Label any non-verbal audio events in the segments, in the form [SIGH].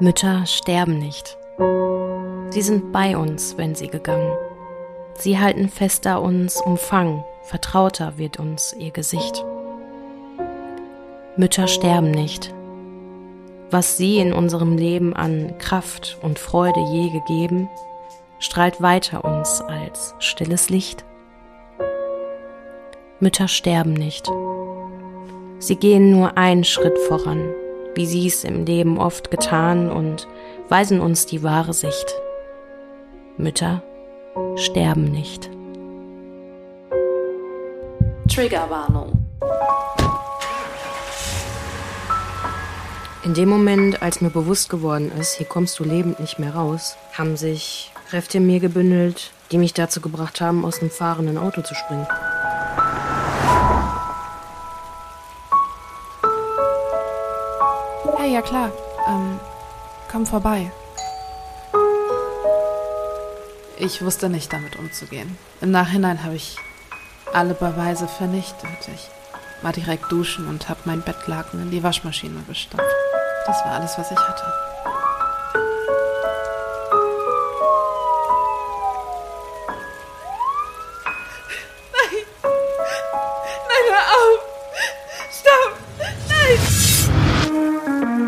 Mütter sterben nicht. Sie sind bei uns, wenn sie gegangen. Sie halten fester uns Umfang, vertrauter wird uns ihr Gesicht. Mütter sterben nicht. Was sie in unserem Leben an Kraft und Freude je gegeben, strahlt weiter uns als stilles Licht. Mütter sterben nicht. Sie gehen nur einen Schritt voran, wie sie es im Leben oft getan und weisen uns die wahre Sicht. Mütter sterben nicht. Triggerwarnung. In dem Moment, als mir bewusst geworden ist, hier kommst du lebend nicht mehr raus, haben sich Kräfte in mir gebündelt, die mich dazu gebracht haben, aus dem fahrenden Auto zu springen. Ja klar. Ähm, komm vorbei. Ich wusste nicht, damit umzugehen. Im Nachhinein habe ich alle Beweise vernichtet. Ich war direkt duschen und habe mein Bettlaken in die Waschmaschine gestopft. Das war alles, was ich hatte.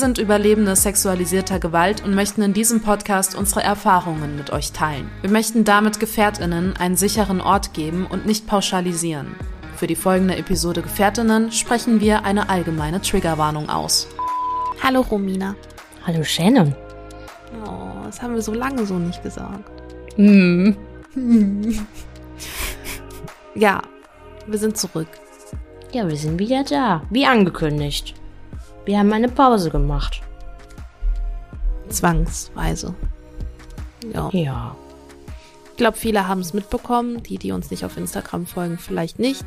Sind Überlebende sexualisierter Gewalt und möchten in diesem Podcast unsere Erfahrungen mit euch teilen. Wir möchten damit Gefährtinnen einen sicheren Ort geben und nicht pauschalisieren. Für die folgende Episode Gefährtinnen sprechen wir eine allgemeine Triggerwarnung aus. Hallo Romina. Hallo Shannon. Oh, das haben wir so lange so nicht gesagt. Hm. Ja, wir sind zurück. Ja, wir sind wieder da. Wie angekündigt. Wir haben eine Pause gemacht. Zwangsweise. Ja. Ja. Ich glaube, viele haben es mitbekommen. Die, die uns nicht auf Instagram folgen, vielleicht nicht.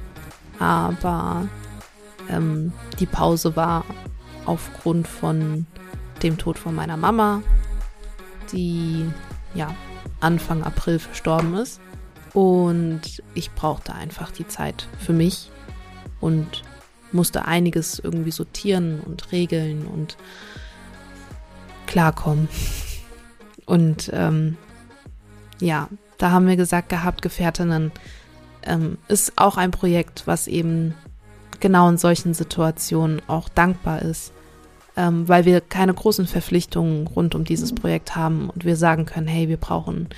Aber ähm, die Pause war aufgrund von dem Tod von meiner Mama, die ja Anfang April verstorben ist. Und ich brauchte einfach die Zeit für mich und musste einiges irgendwie sortieren und regeln und klarkommen. Und ähm, ja, da haben wir gesagt gehabt, Gefährtinnen ähm, ist auch ein Projekt, was eben genau in solchen Situationen auch dankbar ist, ähm, weil wir keine großen Verpflichtungen rund um dieses Projekt haben und wir sagen können, hey, wir brauchen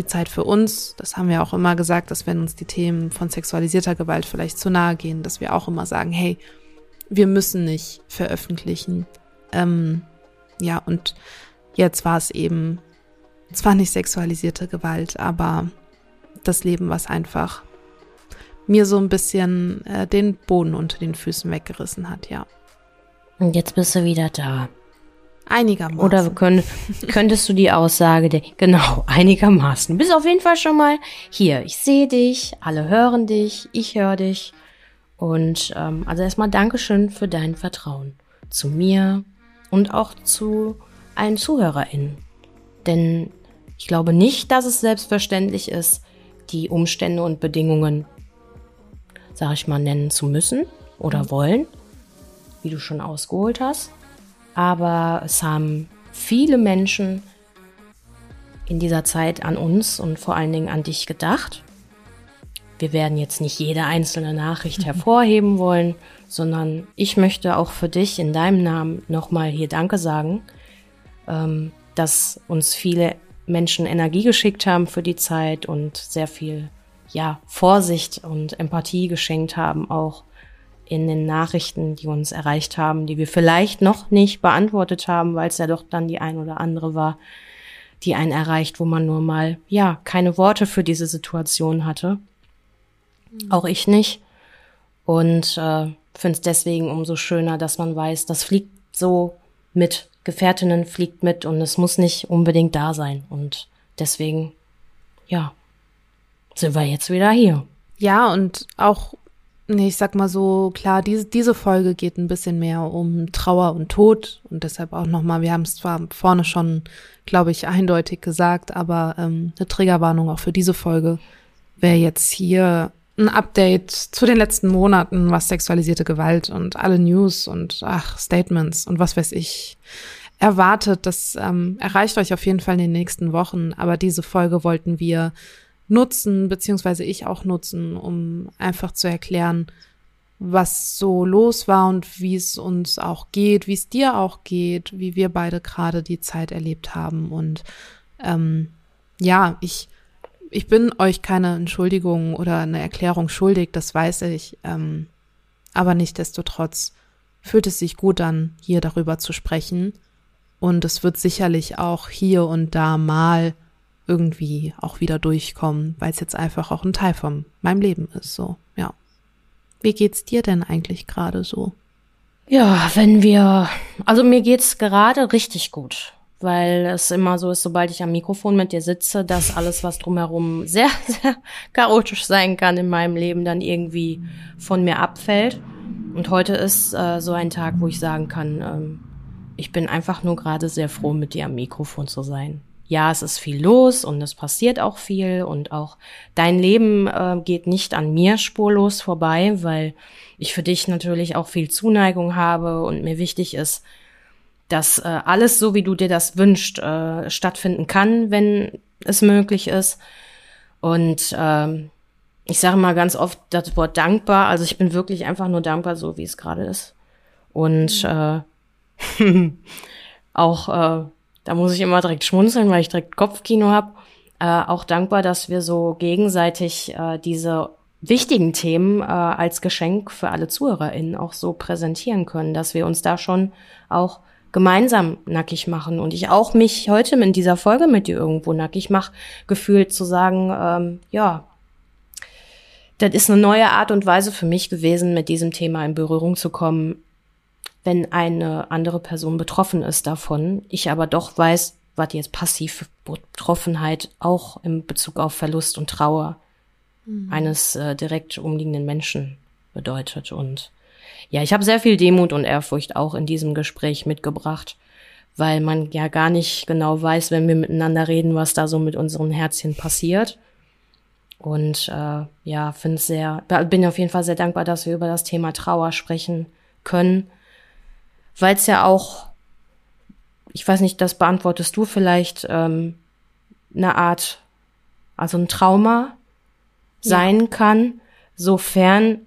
die Zeit für uns. Das haben wir auch immer gesagt, dass wenn uns die Themen von sexualisierter Gewalt vielleicht zu nahe gehen, dass wir auch immer sagen, hey, wir müssen nicht veröffentlichen. Ähm, ja, und jetzt war es eben zwar nicht sexualisierte Gewalt, aber das Leben, was einfach mir so ein bisschen äh, den Boden unter den Füßen weggerissen hat, ja. Und jetzt bist du wieder da. Einigermaßen. Oder könnt, könntest du die Aussage, der, genau, [LAUGHS] einigermaßen. Du bist auf jeden Fall schon mal hier. Ich sehe dich, alle hören dich, ich höre dich. Und ähm, also erstmal Dankeschön für dein Vertrauen zu mir und auch zu allen ZuhörerInnen. Denn ich glaube nicht, dass es selbstverständlich ist, die Umstände und Bedingungen, sag ich mal, nennen zu müssen oder wollen, wie du schon ausgeholt hast. Aber es haben viele Menschen in dieser Zeit an uns und vor allen Dingen an dich gedacht. Wir werden jetzt nicht jede einzelne Nachricht hervorheben wollen, sondern ich möchte auch für dich in deinem Namen nochmal hier Danke sagen, ähm, dass uns viele Menschen Energie geschickt haben für die Zeit und sehr viel ja, Vorsicht und Empathie geschenkt haben, auch in den Nachrichten, die uns erreicht haben, die wir vielleicht noch nicht beantwortet haben, weil es ja doch dann die ein oder andere war, die einen erreicht, wo man nur mal, ja, keine Worte für diese Situation hatte. Auch ich nicht. Und äh, finde es deswegen umso schöner, dass man weiß, das fliegt so mit. Gefährtinnen fliegt mit und es muss nicht unbedingt da sein. Und deswegen, ja, sind wir jetzt wieder hier. Ja, und auch nee, ich sag mal so, klar, diese, diese Folge geht ein bisschen mehr um Trauer und Tod und deshalb auch nochmal, wir haben es zwar vorne schon, glaube ich, eindeutig gesagt, aber ähm, eine Triggerwarnung auch für diese Folge wäre jetzt hier ein Update zu den letzten Monaten, was sexualisierte Gewalt und alle News und ach, Statements und was weiß ich erwartet. Das ähm, erreicht euch auf jeden Fall in den nächsten Wochen. Aber diese Folge wollten wir nutzen, beziehungsweise ich auch nutzen, um einfach zu erklären, was so los war und wie es uns auch geht, wie es dir auch geht, wie wir beide gerade die Zeit erlebt haben. Und ähm, ja, ich, ich bin euch keine Entschuldigung oder eine Erklärung schuldig, das weiß ich. Ähm, aber nichtdestotrotz fühlt es sich gut an, hier darüber zu sprechen. Und es wird sicherlich auch hier und da mal irgendwie auch wieder durchkommen, weil es jetzt einfach auch ein Teil von meinem Leben ist, so, ja. Wie geht's dir denn eigentlich gerade so? Ja, wenn wir, also mir geht's gerade richtig gut, weil es immer so ist, sobald ich am Mikrofon mit dir sitze, dass alles, was drumherum sehr, [LAUGHS] sehr chaotisch sein kann in meinem Leben, dann irgendwie von mir abfällt. Und heute ist äh, so ein Tag, wo ich sagen kann, ähm, ich bin einfach nur gerade sehr froh, mit dir am Mikrofon zu sein ja, es ist viel los und es passiert auch viel und auch dein Leben äh, geht nicht an mir spurlos vorbei, weil ich für dich natürlich auch viel Zuneigung habe und mir wichtig ist, dass äh, alles so, wie du dir das wünschst, äh, stattfinden kann, wenn es möglich ist. Und ähm, ich sage mal ganz oft das Wort dankbar. Also ich bin wirklich einfach nur dankbar, so wie es gerade ist. Und äh, [LAUGHS] auch äh, da muss ich immer direkt schmunzeln, weil ich direkt Kopfkino habe. Äh, auch dankbar, dass wir so gegenseitig äh, diese wichtigen Themen äh, als Geschenk für alle ZuhörerInnen auch so präsentieren können, dass wir uns da schon auch gemeinsam nackig machen und ich auch mich heute in dieser Folge mit dir irgendwo nackig mache, gefühlt zu sagen, ähm, ja, das ist eine neue Art und Weise für mich gewesen, mit diesem Thema in Berührung zu kommen, wenn eine andere Person betroffen ist davon, ich aber doch weiß, was jetzt passiv Betroffenheit auch im Bezug auf Verlust und Trauer mhm. eines äh, direkt umliegenden Menschen bedeutet. Und ja, ich habe sehr viel Demut und Ehrfurcht auch in diesem Gespräch mitgebracht, weil man ja gar nicht genau weiß, wenn wir miteinander reden, was da so mit unseren Herzchen passiert. Und äh, ja, finde sehr, bin auf jeden Fall sehr dankbar, dass wir über das Thema Trauer sprechen können weil es ja auch, ich weiß nicht, das beantwortest du vielleicht, ähm, eine Art, also ein Trauma sein ja. kann, sofern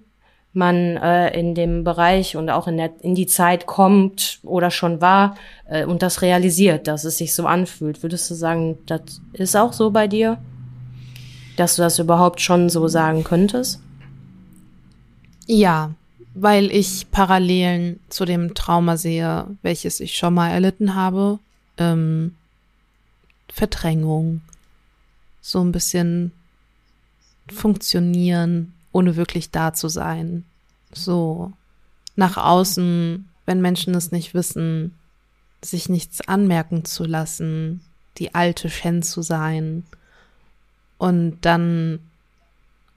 man äh, in dem Bereich und auch in, der, in die Zeit kommt oder schon war äh, und das realisiert, dass es sich so anfühlt. Würdest du sagen, das ist auch so bei dir? Dass du das überhaupt schon so sagen könntest? Ja, weil ich Parallelen zu dem Trauma sehe, welches ich schon mal erlitten habe. Ähm, Verdrängung, so ein bisschen funktionieren, ohne wirklich da zu sein. So nach außen, wenn Menschen es nicht wissen, sich nichts anmerken zu lassen, die alte Shen zu sein und dann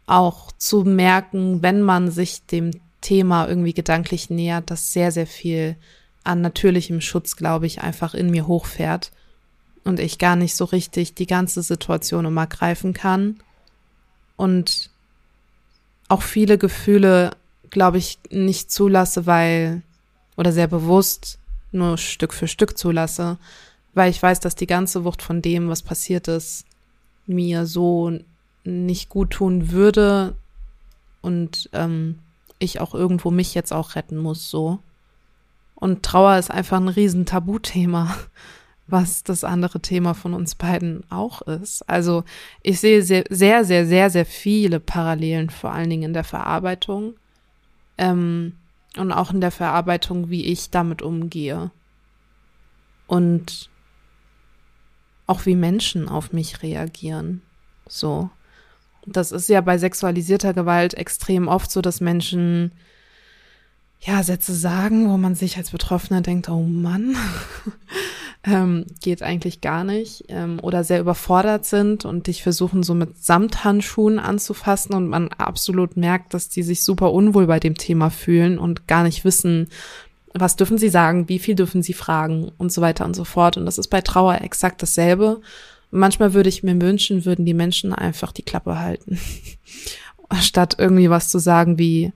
auch zu merken, wenn man sich dem Thema irgendwie gedanklich nähert, das sehr, sehr viel an natürlichem Schutz, glaube ich, einfach in mir hochfährt und ich gar nicht so richtig die ganze Situation immer greifen kann. Und auch viele Gefühle, glaube ich, nicht zulasse, weil oder sehr bewusst nur Stück für Stück zulasse, weil ich weiß, dass die ganze Wucht von dem, was passiert ist, mir so nicht gut tun würde. Und ähm, ich auch irgendwo mich jetzt auch retten muss, so. Und Trauer ist einfach ein riesen Tabuthema, [LAUGHS] was das andere Thema von uns beiden auch ist. Also ich sehe sehr, sehr, sehr, sehr, sehr viele Parallelen, vor allen Dingen in der Verarbeitung ähm, und auch in der Verarbeitung, wie ich damit umgehe. Und auch wie Menschen auf mich reagieren. So. Das ist ja bei sexualisierter Gewalt extrem oft so, dass Menschen ja Sätze sagen, wo man sich als Betroffener denkt, oh Mann, [LAUGHS] ähm, geht eigentlich gar nicht ähm, oder sehr überfordert sind und dich versuchen so mit Samthandschuhen anzufassen und man absolut merkt, dass die sich super unwohl bei dem Thema fühlen und gar nicht wissen, was dürfen sie sagen, wie viel dürfen sie fragen und so weiter und so fort. Und das ist bei Trauer exakt dasselbe. Manchmal würde ich mir wünschen, würden die Menschen einfach die Klappe halten, [LAUGHS] statt irgendwie was zu sagen wie,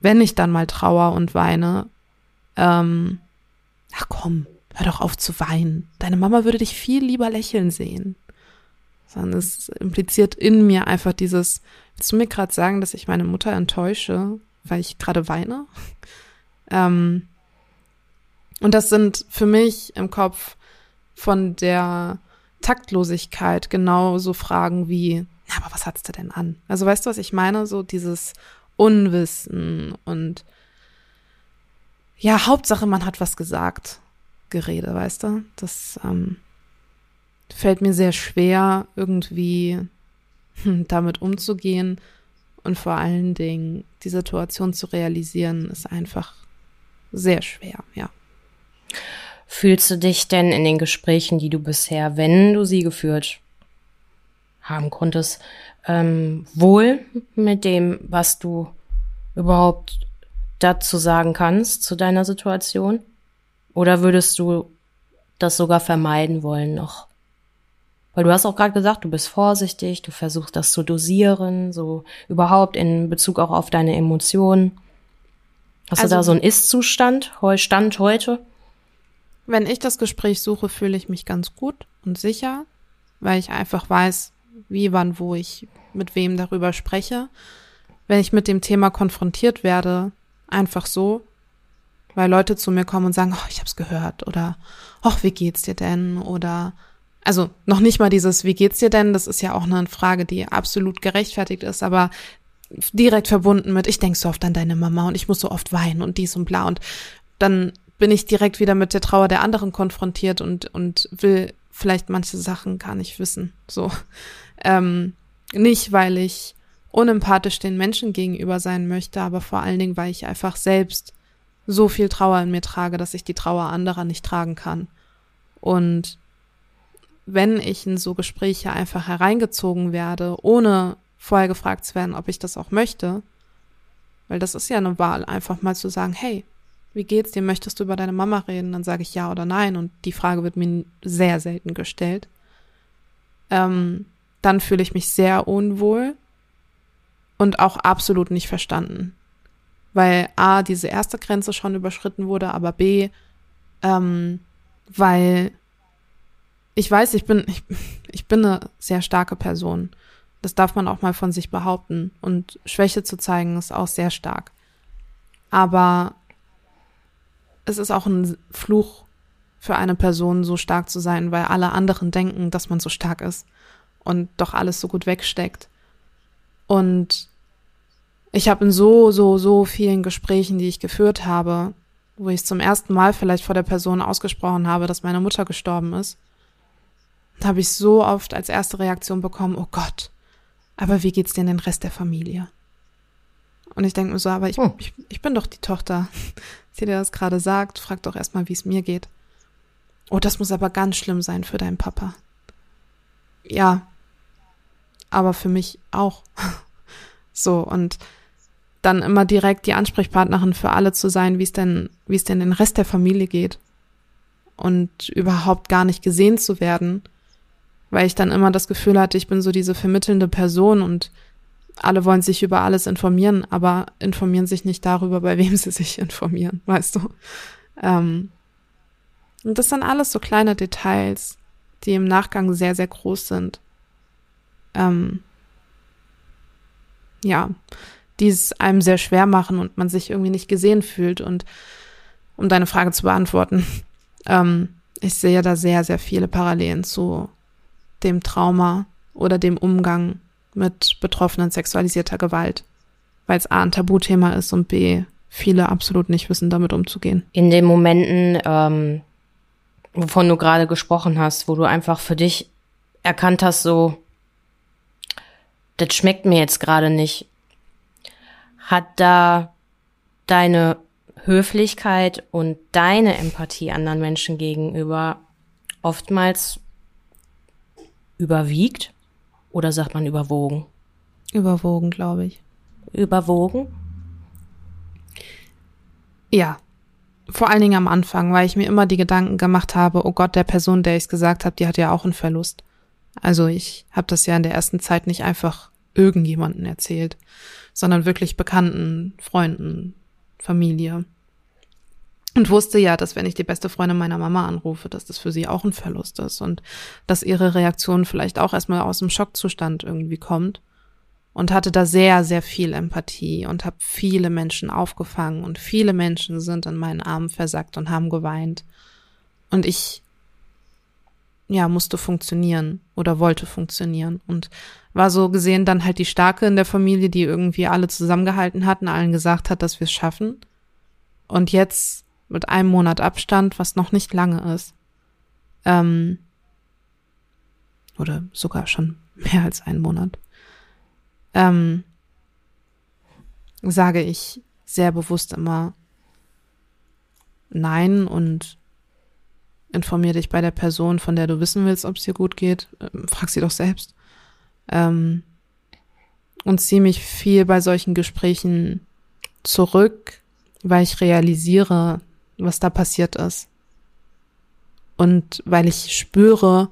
wenn ich dann mal trauer und weine, ähm, ach komm, hör doch auf zu weinen. Deine Mama würde dich viel lieber lächeln sehen. Sondern es impliziert in mir einfach dieses, willst du mir gerade sagen, dass ich meine Mutter enttäusche, weil ich gerade weine? [LAUGHS] Ähm, und das sind für mich im Kopf von der Taktlosigkeit genauso Fragen wie, na, aber was hat's da denn an? Also weißt du, was ich meine? So dieses Unwissen und ja, Hauptsache, man hat was gesagt. Gerede, weißt du? Das ähm, fällt mir sehr schwer, irgendwie hm, damit umzugehen. Und vor allen Dingen die Situation zu realisieren, ist einfach sehr schwer, ja. Fühlst du dich denn in den Gesprächen, die du bisher, wenn du sie geführt haben konntest, ähm, wohl mit dem, was du überhaupt dazu sagen kannst, zu deiner Situation? Oder würdest du das sogar vermeiden wollen noch? Weil du hast auch gerade gesagt, du bist vorsichtig, du versuchst das zu dosieren, so überhaupt in Bezug auch auf deine Emotionen. Hast also, du da so einen Ist-Zustand, Stand heute? Wenn ich das Gespräch suche, fühle ich mich ganz gut und sicher, weil ich einfach weiß, wie, wann, wo ich mit wem darüber spreche. Wenn ich mit dem Thema konfrontiert werde, einfach so, weil Leute zu mir kommen und sagen, oh, ich hab's gehört oder ach, wie geht's dir denn? Oder also noch nicht mal dieses, wie geht's dir denn? Das ist ja auch eine Frage, die absolut gerechtfertigt ist, aber direkt verbunden mit, ich denk so oft an deine Mama und ich muss so oft weinen und dies und bla und dann bin ich direkt wieder mit der Trauer der anderen konfrontiert und, und will vielleicht manche Sachen gar nicht wissen. So. Ähm, nicht, weil ich unempathisch den Menschen gegenüber sein möchte, aber vor allen Dingen, weil ich einfach selbst so viel Trauer in mir trage, dass ich die Trauer anderer nicht tragen kann. Und wenn ich in so Gespräche einfach hereingezogen werde, ohne vorher gefragt zu werden, ob ich das auch möchte, weil das ist ja eine Wahl, einfach mal zu sagen, hey, wie geht's dir? Möchtest du über deine Mama reden? Dann sage ich ja oder nein und die Frage wird mir sehr selten gestellt. Ähm, dann fühle ich mich sehr unwohl und auch absolut nicht verstanden weil A, diese erste Grenze schon überschritten wurde, aber B, ähm, weil ich weiß, ich bin, ich, ich bin eine sehr starke Person. Das darf man auch mal von sich behaupten. Und Schwäche zu zeigen ist auch sehr stark. Aber es ist auch ein Fluch für eine Person, so stark zu sein, weil alle anderen denken, dass man so stark ist und doch alles so gut wegsteckt. Und ich habe in so, so, so vielen Gesprächen, die ich geführt habe, wo ich zum ersten Mal vielleicht vor der Person ausgesprochen habe, dass meine Mutter gestorben ist, habe ich so oft als erste Reaktion bekommen, oh Gott, aber wie geht's denn den Rest der Familie? Und ich denke mir so, aber ich, oh. ich, ich bin doch die Tochter. Sie dir das gerade sagt, frag doch erstmal, wie es mir geht. Oh, das muss aber ganz schlimm sein für deinen Papa. Ja, aber für mich auch. [LAUGHS] so, und dann immer direkt die Ansprechpartnerin für alle zu sein, wie es denn, wie es denn den Rest der Familie geht. Und überhaupt gar nicht gesehen zu werden, weil ich dann immer das Gefühl hatte, ich bin so diese vermittelnde Person und alle wollen sich über alles informieren, aber informieren sich nicht darüber, bei wem sie sich informieren, weißt du. Ähm, und das sind alles so kleine Details, die im Nachgang sehr, sehr groß sind. Ähm, ja, die es einem sehr schwer machen und man sich irgendwie nicht gesehen fühlt. Und um deine Frage zu beantworten, [LAUGHS] ähm, ich sehe da sehr, sehr viele Parallelen zu dem Trauma oder dem Umgang mit Betroffenen sexualisierter Gewalt, weil es A ein Tabuthema ist und B viele absolut nicht wissen, damit umzugehen. In den Momenten, ähm, wovon du gerade gesprochen hast, wo du einfach für dich erkannt hast, so, das schmeckt mir jetzt gerade nicht hat da deine Höflichkeit und deine Empathie anderen Menschen gegenüber oftmals überwiegt oder sagt man überwogen? Überwogen, glaube ich. Überwogen? Ja. Vor allen Dingen am Anfang, weil ich mir immer die Gedanken gemacht habe, oh Gott, der Person, der ich es gesagt habe, die hat ja auch einen Verlust. Also ich habe das ja in der ersten Zeit nicht einfach irgendjemanden erzählt, sondern wirklich Bekannten, Freunden, Familie. Und wusste ja, dass wenn ich die beste Freundin meiner Mama anrufe, dass das für sie auch ein Verlust ist und dass ihre Reaktion vielleicht auch erstmal aus dem Schockzustand irgendwie kommt und hatte da sehr, sehr viel Empathie und habe viele Menschen aufgefangen und viele Menschen sind in meinen Armen versackt und haben geweint. Und ich, ja, musste funktionieren oder wollte funktionieren und war so gesehen dann halt die Starke in der Familie, die irgendwie alle zusammengehalten hat und allen gesagt hat, dass wir es schaffen. Und jetzt mit einem Monat Abstand, was noch nicht lange ist, ähm, oder sogar schon [LAUGHS] mehr als einen Monat, ähm, sage ich sehr bewusst immer Nein und informier dich bei der Person, von der du wissen willst, ob es dir gut geht. Ähm, frag sie doch selbst. Ähm, und ziehe mich viel bei solchen Gesprächen zurück, weil ich realisiere, was da passiert ist. Und weil ich spüre,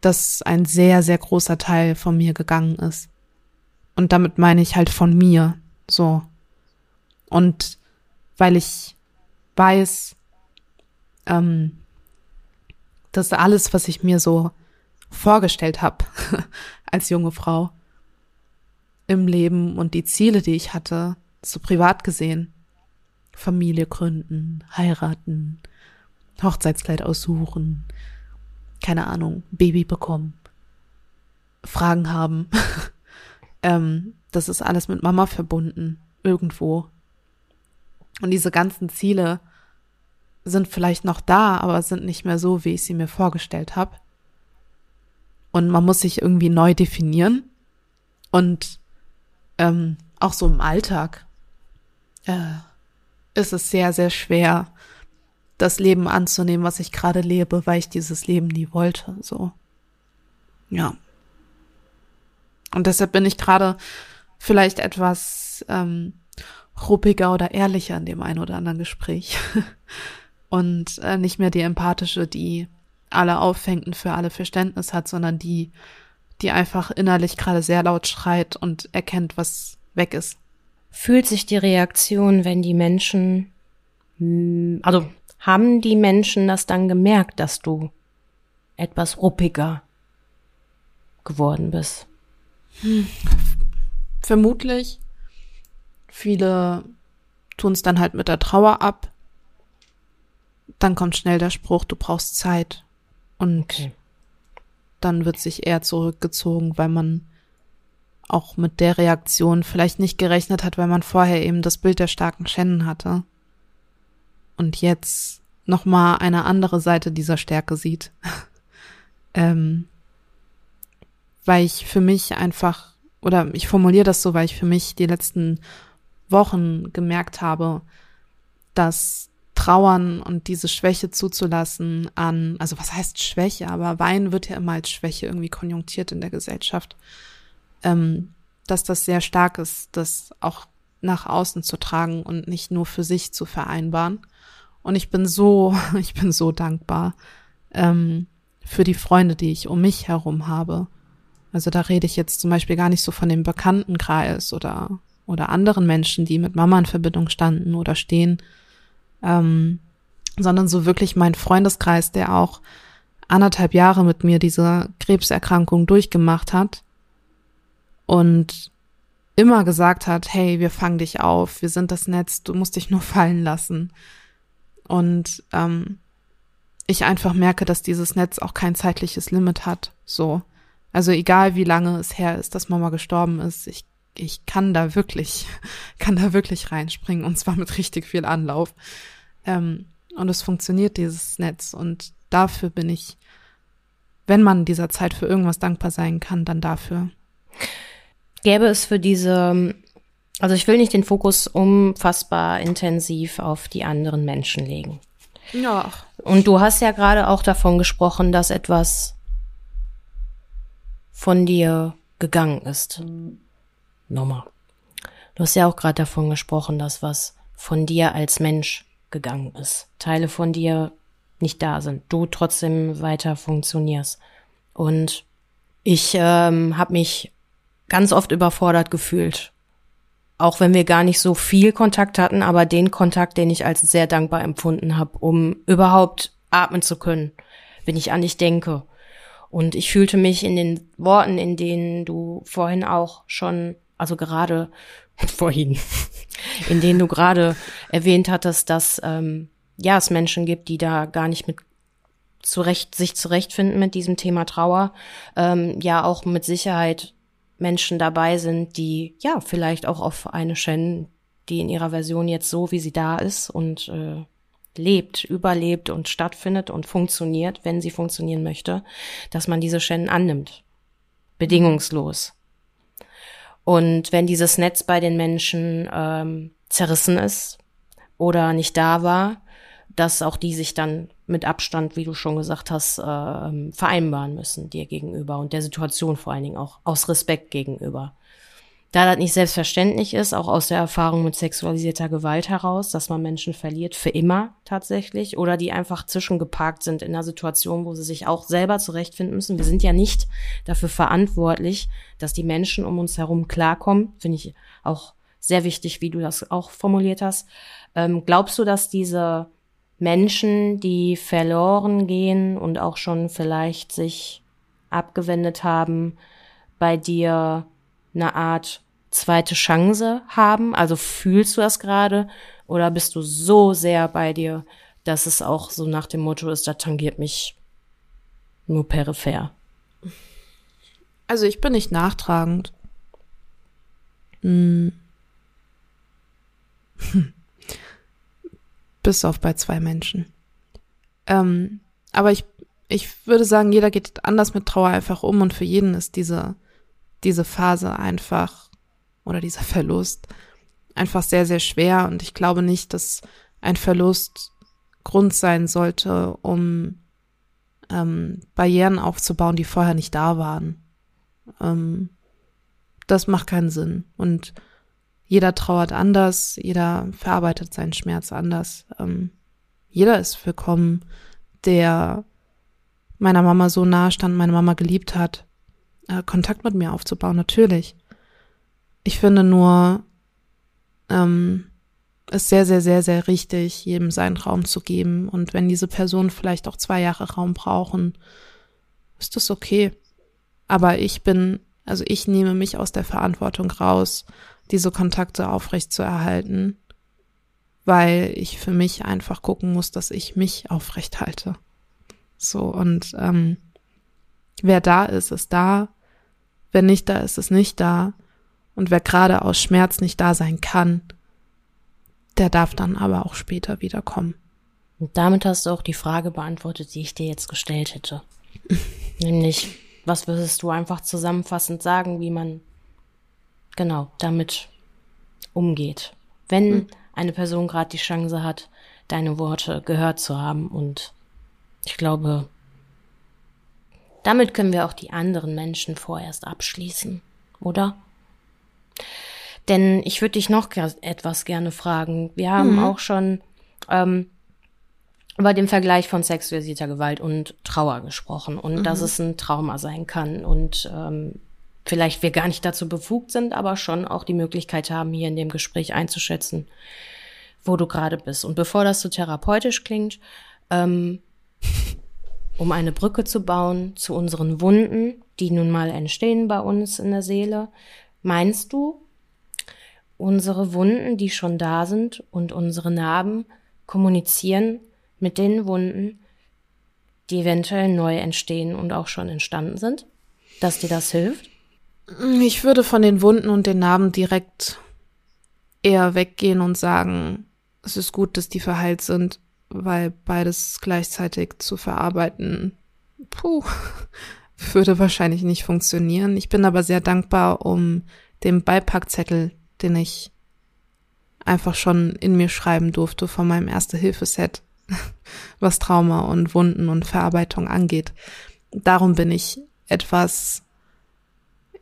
dass ein sehr, sehr großer Teil von mir gegangen ist. Und damit meine ich halt von mir, so. Und weil ich weiß, ähm, dass alles, was ich mir so vorgestellt habe [LAUGHS] als junge Frau im Leben und die Ziele, die ich hatte, so privat gesehen, Familie gründen, heiraten, Hochzeitskleid aussuchen, keine Ahnung, Baby bekommen, Fragen haben, [LAUGHS] ähm, das ist alles mit Mama verbunden, irgendwo. Und diese ganzen Ziele sind vielleicht noch da, aber sind nicht mehr so, wie ich sie mir vorgestellt habe. Und man muss sich irgendwie neu definieren. Und ähm, auch so im Alltag äh, ist es sehr, sehr schwer, das Leben anzunehmen, was ich gerade lebe, weil ich dieses Leben nie wollte. So. Ja. Und deshalb bin ich gerade vielleicht etwas ähm, ruppiger oder ehrlicher in dem einen oder anderen Gespräch. [LAUGHS] und äh, nicht mehr die empathische, die alle auffängt und für alle Verständnis hat, sondern die, die einfach innerlich gerade sehr laut schreit und erkennt, was weg ist. Fühlt sich die Reaktion, wenn die Menschen, hm, also haben die Menschen das dann gemerkt, dass du etwas ruppiger geworden bist? Hm. Vermutlich. Viele tun es dann halt mit der Trauer ab. Dann kommt schnell der Spruch, du brauchst Zeit. Und okay. dann wird sich eher zurückgezogen, weil man auch mit der Reaktion vielleicht nicht gerechnet hat, weil man vorher eben das Bild der starken Shannon hatte. Und jetzt nochmal eine andere Seite dieser Stärke sieht. [LAUGHS] ähm, weil ich für mich einfach, oder ich formuliere das so, weil ich für mich die letzten Wochen gemerkt habe, dass Trauern und diese Schwäche zuzulassen an, also was heißt Schwäche, aber Wein wird ja immer als Schwäche irgendwie konjunktiert in der Gesellschaft, ähm, dass das sehr stark ist, das auch nach außen zu tragen und nicht nur für sich zu vereinbaren. Und ich bin so, [LAUGHS] ich bin so dankbar ähm, für die Freunde, die ich um mich herum habe, also da rede ich jetzt zum Beispiel gar nicht so von dem Bekanntenkreis oder, oder anderen Menschen, die mit Mama in Verbindung standen oder stehen, ähm, sondern so wirklich mein Freundeskreis, der auch anderthalb Jahre mit mir diese Krebserkrankung durchgemacht hat und immer gesagt hat, hey, wir fangen dich auf, wir sind das Netz, du musst dich nur [LAUGHS] fallen lassen. Und ähm, ich einfach merke, dass dieses Netz auch kein zeitliches Limit hat. So. Also egal wie lange es her ist, dass Mama gestorben ist, ich, ich kann da wirklich, [LAUGHS] kann da wirklich reinspringen und zwar mit richtig viel Anlauf. Ähm, und es funktioniert, dieses Netz. Und dafür bin ich, wenn man dieser Zeit für irgendwas dankbar sein kann, dann dafür. Gäbe es für diese, also ich will nicht den Fokus unfassbar intensiv auf die anderen Menschen legen. Ja. Und du hast ja gerade auch davon gesprochen, dass etwas von dir gegangen ist. Nochmal. Du hast ja auch gerade davon gesprochen, dass was von dir als Mensch gegangen ist. Teile von dir nicht da sind. Du trotzdem weiter funktionierst. Und ich ähm, habe mich ganz oft überfordert gefühlt. Auch wenn wir gar nicht so viel Kontakt hatten, aber den Kontakt, den ich als sehr dankbar empfunden habe, um überhaupt atmen zu können, wenn ich an dich denke. Und ich fühlte mich in den Worten, in denen du vorhin auch schon, also gerade [LAUGHS] vorhin, in denen du gerade erwähnt hattest, dass ähm, ja es Menschen gibt, die da gar nicht mit zurecht sich zurechtfinden mit diesem Thema Trauer, ähm, ja auch mit Sicherheit Menschen dabei sind, die ja vielleicht auch auf eine Shen, die in ihrer Version jetzt so wie sie da ist und äh, lebt, überlebt und stattfindet und funktioniert, wenn sie funktionieren möchte, dass man diese Shen annimmt. Bedingungslos. Und wenn dieses Netz bei den Menschen ähm, zerrissen ist oder nicht da war, dass auch die sich dann mit Abstand, wie du schon gesagt hast, äh, vereinbaren müssen dir gegenüber und der Situation vor allen Dingen auch aus Respekt gegenüber. Da das nicht selbstverständlich ist, auch aus der Erfahrung mit sexualisierter Gewalt heraus, dass man Menschen verliert, für immer tatsächlich, oder die einfach zwischengeparkt sind in einer Situation, wo sie sich auch selber zurechtfinden müssen. Wir sind ja nicht dafür verantwortlich, dass die Menschen um uns herum klarkommen. Finde ich auch sehr wichtig, wie du das auch formuliert hast. Ähm, glaubst du, dass diese Menschen, die verloren gehen und auch schon vielleicht sich abgewendet haben, bei dir eine Art zweite Chance haben? Also fühlst du das gerade oder bist du so sehr bei dir, dass es auch so nach dem Motto ist, da tangiert mich nur peripher? Also ich bin nicht nachtragend. Hm. [LAUGHS] Bis auf bei zwei Menschen. Ähm, aber ich, ich würde sagen, jeder geht anders mit Trauer einfach um und für jeden ist diese, diese Phase einfach oder dieser [LAUGHS] Verlust einfach sehr, sehr schwer und ich glaube nicht, dass ein Verlust Grund sein sollte, um ähm, Barrieren aufzubauen, die vorher nicht da waren. Ähm, das macht keinen Sinn. Und jeder trauert anders, jeder verarbeitet seinen Schmerz anders. Ähm, jeder ist willkommen, der meiner Mama so nahe stand, meine Mama geliebt hat, äh, Kontakt mit mir aufzubauen, natürlich. Ich finde nur, ähm, ist sehr, sehr, sehr, sehr richtig, jedem seinen Raum zu geben. Und wenn diese Personen vielleicht auch zwei Jahre Raum brauchen, ist das okay. Aber ich bin, also ich nehme mich aus der Verantwortung raus, diese Kontakte aufrecht zu erhalten, weil ich für mich einfach gucken muss, dass ich mich aufrecht halte. So, und ähm, wer da ist, ist da. Wer nicht da ist, ist nicht da. Und wer gerade aus Schmerz nicht da sein kann, der darf dann aber auch später wiederkommen. Und damit hast du auch die Frage beantwortet, die ich dir jetzt gestellt hätte. [LAUGHS] Nämlich, was würdest du einfach zusammenfassend sagen, wie man genau damit umgeht. Wenn mhm. eine Person gerade die Chance hat, deine Worte gehört zu haben. Und ich glaube, damit können wir auch die anderen Menschen vorerst abschließen, oder? Denn ich würde dich noch etwas gerne fragen. Wir haben mhm. auch schon ähm, über den Vergleich von sexualisierter Gewalt und Trauer gesprochen und mhm. dass es ein Trauma sein kann und ähm, vielleicht wir gar nicht dazu befugt sind, aber schon auch die Möglichkeit haben, hier in dem Gespräch einzuschätzen, wo du gerade bist. Und bevor das so therapeutisch klingt, ähm, um eine Brücke zu bauen zu unseren Wunden, die nun mal entstehen bei uns in der Seele, meinst du, unsere Wunden, die schon da sind und unsere Narben kommunizieren mit den Wunden, die eventuell neu entstehen und auch schon entstanden sind, dass dir das hilft? Ich würde von den Wunden und den Narben direkt eher weggehen und sagen, es ist gut, dass die verheilt sind, weil beides gleichzeitig zu verarbeiten, puh, [LAUGHS] würde wahrscheinlich nicht funktionieren. Ich bin aber sehr dankbar um den Beipackzettel, den ich einfach schon in mir schreiben durfte von meinem Erste-Hilfe-Set. [LAUGHS] was Trauma und Wunden und Verarbeitung angeht. Darum bin ich etwas,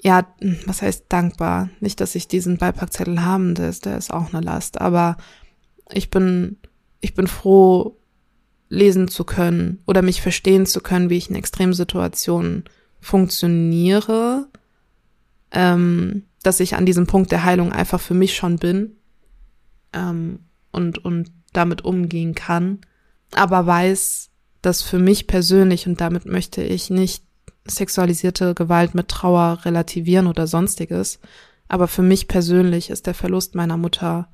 ja, was heißt dankbar? Nicht, dass ich diesen Beipackzettel haben, der ist, der ist auch eine Last, aber ich bin, ich bin froh, lesen zu können oder mich verstehen zu können, wie ich in Extremsituationen funktioniere, ähm, dass ich an diesem Punkt der Heilung einfach für mich schon bin ähm, und, und damit umgehen kann, aber weiß, dass für mich persönlich, und damit möchte ich nicht sexualisierte Gewalt mit Trauer relativieren oder sonstiges, aber für mich persönlich ist der Verlust meiner Mutter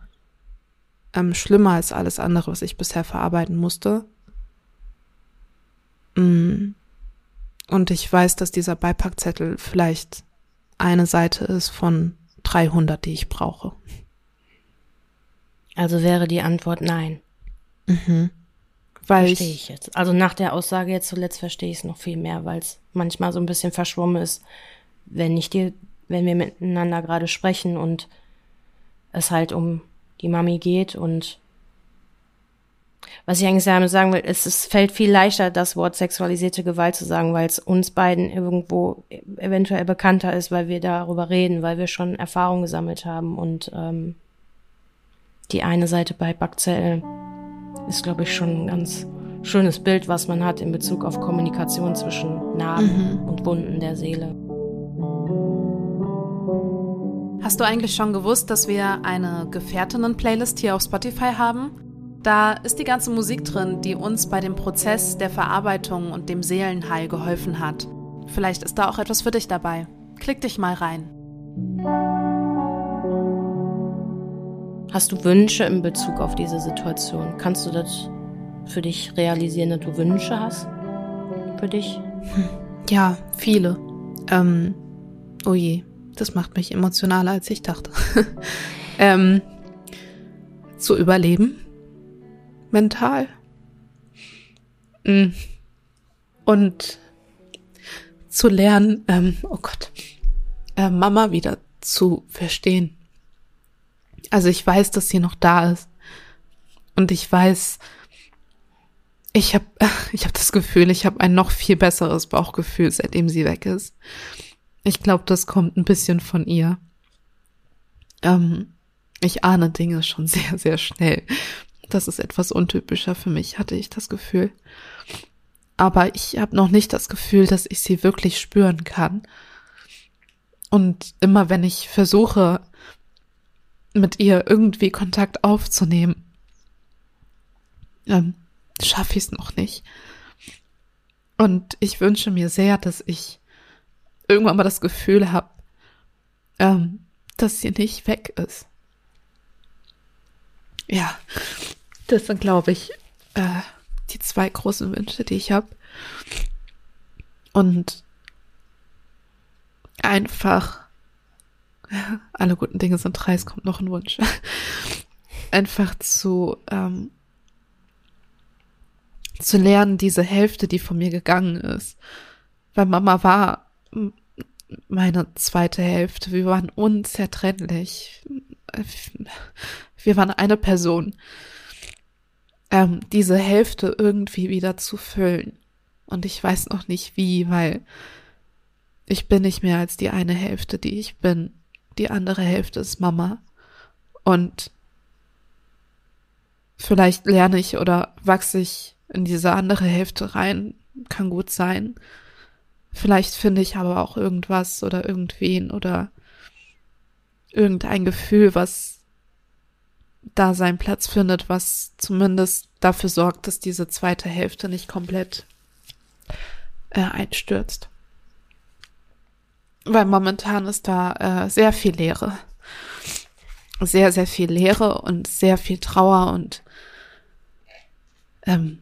ähm, schlimmer als alles andere, was ich bisher verarbeiten musste. Mm. Und ich weiß, dass dieser Beipackzettel vielleicht eine Seite ist von 300, die ich brauche. Also wäre die Antwort nein. Mhm. Weil verstehe ich, jetzt. Also nach der Aussage jetzt zuletzt verstehe ich es noch viel mehr, weil es manchmal so ein bisschen verschwommen ist, wenn ich dir, wenn wir miteinander gerade sprechen und es halt um die Mami geht und was ich eigentlich sagen will, ist, es fällt viel leichter, das Wort sexualisierte Gewalt zu sagen, weil es uns beiden irgendwo eventuell bekannter ist, weil wir darüber reden, weil wir schon Erfahrung gesammelt haben. Und ähm, die eine Seite bei Backzell ist, glaube ich, schon ein ganz schönes Bild, was man hat in Bezug auf Kommunikation zwischen Narben mhm. und Wunden der Seele. Hast du eigentlich schon gewusst, dass wir eine Gefährtinnen-Playlist hier auf Spotify haben? Da ist die ganze Musik drin, die uns bei dem Prozess der Verarbeitung und dem Seelenheil geholfen hat. Vielleicht ist da auch etwas für dich dabei. Klick dich mal rein. Hast du Wünsche in Bezug auf diese Situation? Kannst du das für dich realisieren, dass du Wünsche hast? Für dich? Ja, viele. Ähm, oh je, das macht mich emotionaler, als ich dachte. [LAUGHS] ähm, zu überleben mental. Mm. Und zu lernen, ähm, oh Gott, äh, Mama wieder zu verstehen. Also ich weiß, dass sie noch da ist. Und ich weiß, ich habe [LAUGHS] ich hab das Gefühl, ich habe ein noch viel besseres Bauchgefühl, seitdem sie weg ist. Ich glaube, das kommt ein bisschen von ihr. Ähm, ich ahne Dinge schon [LAUGHS] sehr, sehr schnell. Das ist etwas untypischer für mich, hatte ich das Gefühl. Aber ich habe noch nicht das Gefühl, dass ich sie wirklich spüren kann. Und immer wenn ich versuche, mit ihr irgendwie Kontakt aufzunehmen, ähm, schaffe ich es noch nicht. Und ich wünsche mir sehr, dass ich irgendwann mal das Gefühl habe, ähm, dass sie nicht weg ist. Ja, das sind, glaube ich, äh, die zwei großen Wünsche, die ich habe. Und einfach, alle guten Dinge sind drei, es kommt noch ein Wunsch. einfach zu, ähm, zu lernen, diese Hälfte, die von mir gegangen ist. Weil Mama war meine zweite Hälfte. Wir waren unzertrennlich. Wir waren eine Person ähm, diese Hälfte irgendwie wieder zu füllen. Und ich weiß noch nicht wie, weil ich bin nicht mehr als die eine Hälfte, die ich bin. Die andere Hälfte ist Mama. Und vielleicht lerne ich oder wachse ich in diese andere Hälfte rein. Kann gut sein. Vielleicht finde ich aber auch irgendwas oder irgendwen oder irgendein Gefühl, was da seinen Platz findet, was zumindest dafür sorgt, dass diese zweite Hälfte nicht komplett äh, einstürzt. Weil momentan ist da äh, sehr viel Leere. Sehr, sehr viel Leere und sehr viel Trauer und ähm,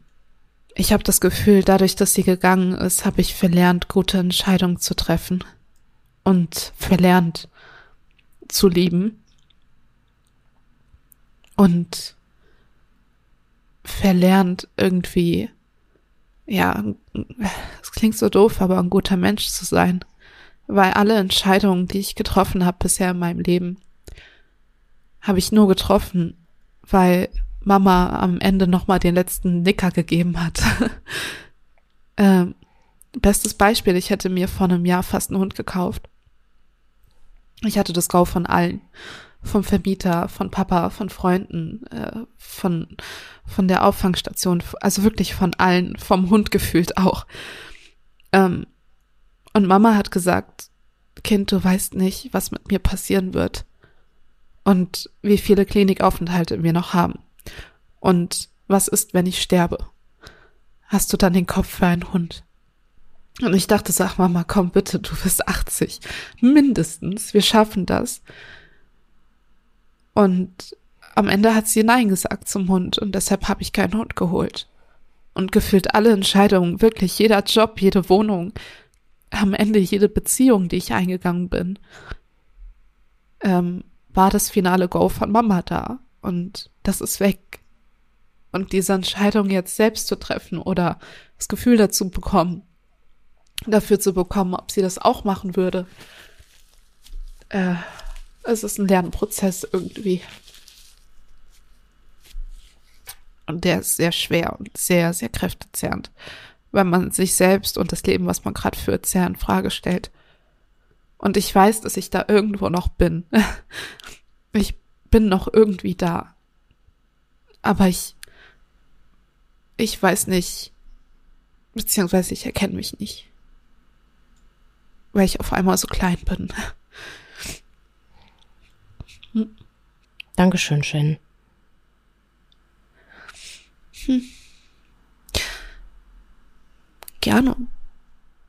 ich habe das Gefühl, dadurch, dass sie gegangen ist, habe ich verlernt, gute Entscheidungen zu treffen und verlernt zu lieben und verlernt irgendwie, ja, es klingt so doof, aber ein guter Mensch zu sein. Weil alle Entscheidungen, die ich getroffen habe bisher in meinem Leben, habe ich nur getroffen, weil Mama am Ende nochmal den letzten Nicker gegeben hat. [LAUGHS] ähm, bestes Beispiel, ich hätte mir vor einem Jahr fast einen Hund gekauft. Ich hatte das Go von allen. Vom Vermieter, von Papa, von Freunden, äh, von, von der Auffangstation, also wirklich von allen, vom Hund gefühlt auch. Ähm, und Mama hat gesagt, Kind, du weißt nicht, was mit mir passieren wird. Und wie viele Klinikaufenthalte wir noch haben. Und was ist, wenn ich sterbe? Hast du dann den Kopf für einen Hund? Und ich dachte, sag Mama, komm bitte, du bist 80. Mindestens. Wir schaffen das. Und am Ende hat sie Nein gesagt zum Hund und deshalb habe ich keinen Hund geholt. Und gefühlt alle Entscheidungen, wirklich jeder Job, jede Wohnung, am Ende jede Beziehung, die ich eingegangen bin, ähm, war das finale Go von Mama da. Und das ist weg. Und diese Entscheidung jetzt selbst zu treffen oder das Gefühl dazu bekommen, dafür zu bekommen, ob sie das auch machen würde. Äh, es ist ein Lernprozess irgendwie. Und der ist sehr schwer und sehr, sehr kräftezehrend, weil man sich selbst und das Leben, was man gerade führt, sehr in Frage stellt. Und ich weiß, dass ich da irgendwo noch bin. [LAUGHS] Ich bin noch irgendwie da. Aber ich, ich weiß nicht, beziehungsweise ich erkenne mich nicht weil ich auf einmal so klein bin. Dankeschön, Shen. Hm. Gerne.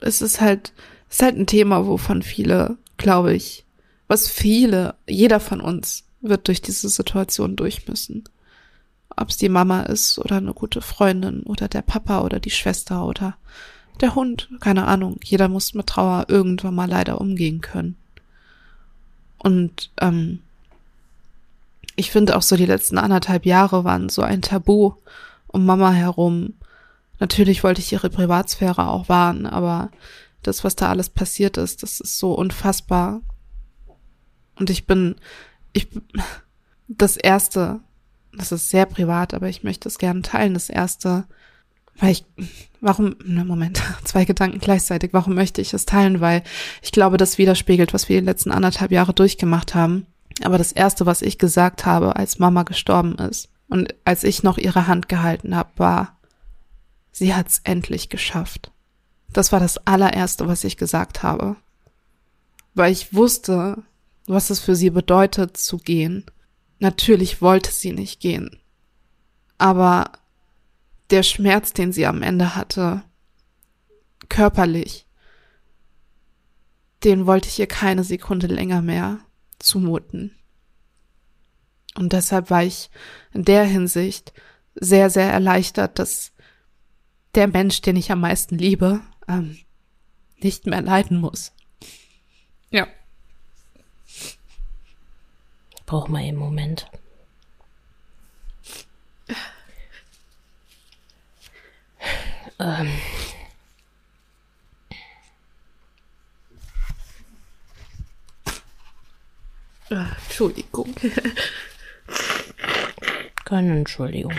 Es ist halt, es ist halt ein Thema, wovon viele, glaube ich, was viele, jeder von uns wird durch diese Situation durch müssen. Ob es die Mama ist oder eine gute Freundin oder der Papa oder die Schwester oder der Hund, keine Ahnung. Jeder muss mit Trauer irgendwann mal leider umgehen können. Und ähm, ich finde auch so die letzten anderthalb Jahre waren so ein Tabu um Mama herum. Natürlich wollte ich ihre Privatsphäre auch wahren, aber das, was da alles passiert ist, das ist so unfassbar. Und ich bin, ich, das erste, das ist sehr privat, aber ich möchte es gerne teilen. Das erste, weil ich, warum, ne, Moment, [LAUGHS] zwei Gedanken gleichzeitig, warum möchte ich es teilen? Weil ich glaube, das widerspiegelt, was wir die letzten anderthalb Jahre durchgemacht haben. Aber das erste, was ich gesagt habe, als Mama gestorben ist und als ich noch ihre Hand gehalten habe, war, sie hat's endlich geschafft. Das war das allererste, was ich gesagt habe. Weil ich wusste, was es für sie bedeutet zu gehen. Natürlich wollte sie nicht gehen. Aber der Schmerz, den sie am Ende hatte, körperlich, den wollte ich ihr keine Sekunde länger mehr zumuten. Und deshalb war ich in der Hinsicht sehr, sehr erleichtert, dass der Mensch, den ich am meisten liebe, ähm, nicht mehr leiden muss. Ja. Brauch mal einen Moment. Ähm. Ach, Entschuldigung. Keine Entschuldigung.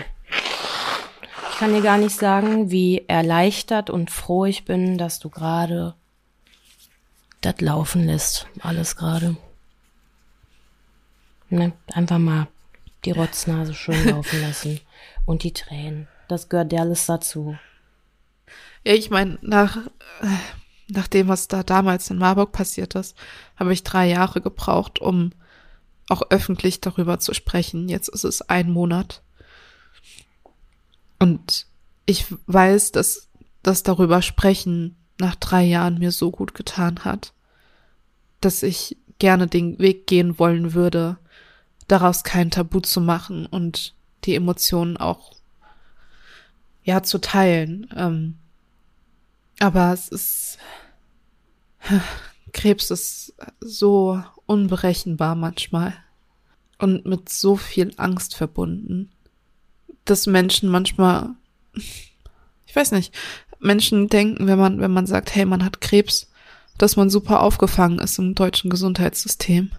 Ich kann dir gar nicht sagen, wie erleichtert und froh ich bin, dass du gerade das laufen lässt. Alles gerade. Ne, einfach mal die Rotznase schön [LAUGHS] laufen lassen. Und die Tränen. Das gehört ja alles dazu. Ja, ich meine, nach, nach dem, was da damals in Marburg passiert ist, habe ich drei Jahre gebraucht, um auch öffentlich darüber zu sprechen. Jetzt ist es ein Monat. Und ich weiß, dass das darüber sprechen nach drei Jahren mir so gut getan hat, dass ich gerne den Weg gehen wollen würde, daraus kein Tabu zu machen und die Emotionen auch ja zu teilen. Ähm, aber es ist, [SIGHS] Krebs ist so unberechenbar manchmal und mit so viel Angst verbunden, dass Menschen manchmal, ich weiß nicht, Menschen denken, wenn man, wenn man sagt, hey, man hat Krebs, dass man super aufgefangen ist im deutschen Gesundheitssystem.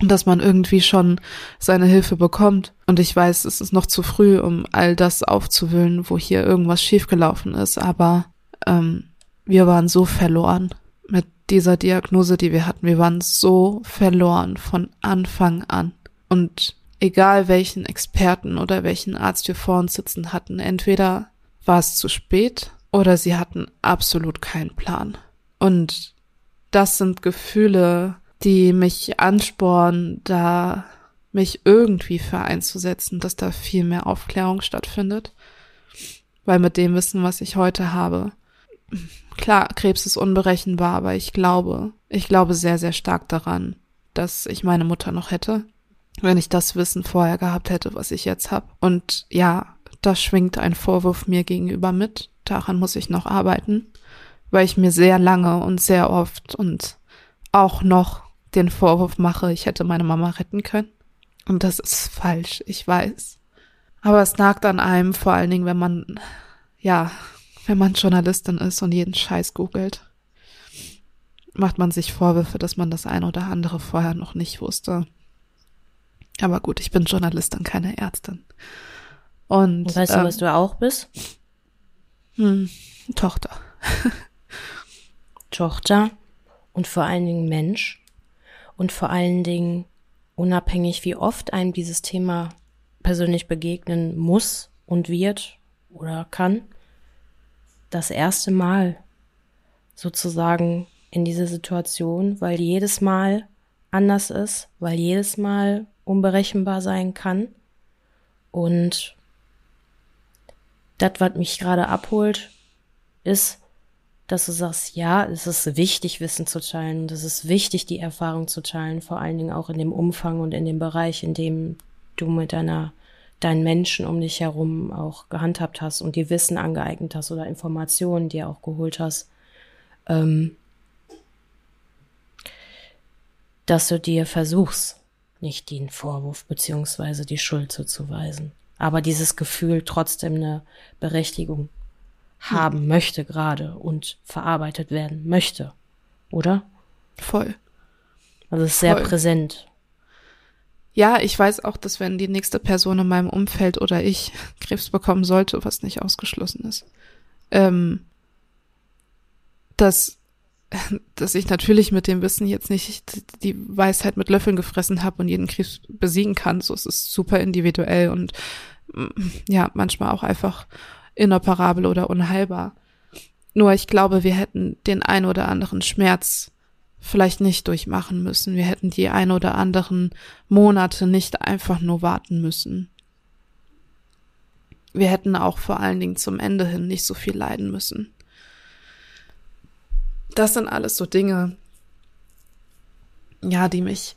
und dass man irgendwie schon seine Hilfe bekommt. Und ich weiß, es ist noch zu früh, um all das aufzuwühlen, wo hier irgendwas schiefgelaufen ist, aber ähm, wir waren so verloren mit dieser Diagnose, die wir hatten. Wir waren so verloren von Anfang an. Und egal welchen Experten oder welchen Arzt wir vor uns sitzen hatten, entweder war es zu spät oder sie hatten absolut keinen Plan. Und das sind Gefühle, die mich anspornen, da mich irgendwie für einzusetzen, dass da viel mehr Aufklärung stattfindet. Weil mit dem Wissen, was ich heute habe, klar, Krebs ist unberechenbar, aber ich glaube, ich glaube sehr, sehr stark daran, dass ich meine Mutter noch hätte, wenn ich das Wissen vorher gehabt hätte, was ich jetzt habe. Und ja, da schwingt ein Vorwurf mir gegenüber mit. Daran muss ich noch arbeiten, weil ich mir sehr lange und sehr oft und auch noch den Vorwurf mache, ich hätte meine Mama retten können. Und das ist falsch, ich weiß. Aber es nagt an einem, vor allen Dingen, wenn man, ja, wenn man Journalistin ist und jeden Scheiß googelt, macht man sich Vorwürfe, dass man das eine oder andere vorher noch nicht wusste. Aber gut, ich bin Journalistin, keine Ärztin. Und weißt ähm, du, was du auch bist? Hm, Tochter. Tochter und vor allen Dingen Mensch und vor allen Dingen unabhängig, wie oft einem dieses Thema persönlich begegnen muss und wird oder kann, das erste Mal sozusagen in diese Situation, weil jedes Mal anders ist, weil jedes Mal unberechenbar sein kann. Und das, was mich gerade abholt, ist, dass du sagst, ja, es ist wichtig, Wissen zu teilen, und es ist wichtig, die Erfahrung zu teilen, vor allen Dingen auch in dem Umfang und in dem Bereich, in dem du mit deiner, deinen Menschen um dich herum auch gehandhabt hast und dir Wissen angeeignet hast oder Informationen dir auch geholt hast, ähm, dass du dir versuchst, nicht den Vorwurf beziehungsweise die Schuld zuzuweisen, aber dieses Gefühl trotzdem eine Berechtigung haben hm. möchte gerade und verarbeitet werden möchte, oder? Voll. Also es ist sehr Voll. präsent. Ja, ich weiß auch, dass wenn die nächste Person in meinem Umfeld oder ich [LAUGHS] Krebs bekommen sollte, was nicht ausgeschlossen ist, ähm, dass [LAUGHS] dass ich natürlich mit dem Wissen jetzt nicht die Weisheit mit Löffeln gefressen habe und jeden Krebs besiegen kann. So es ist super individuell und mm, ja, manchmal auch einfach inoperabel oder unheilbar. Nur ich glaube, wir hätten den ein oder anderen Schmerz vielleicht nicht durchmachen müssen. Wir hätten die ein oder anderen Monate nicht einfach nur warten müssen. Wir hätten auch vor allen Dingen zum Ende hin nicht so viel leiden müssen. Das sind alles so Dinge, ja, die mich,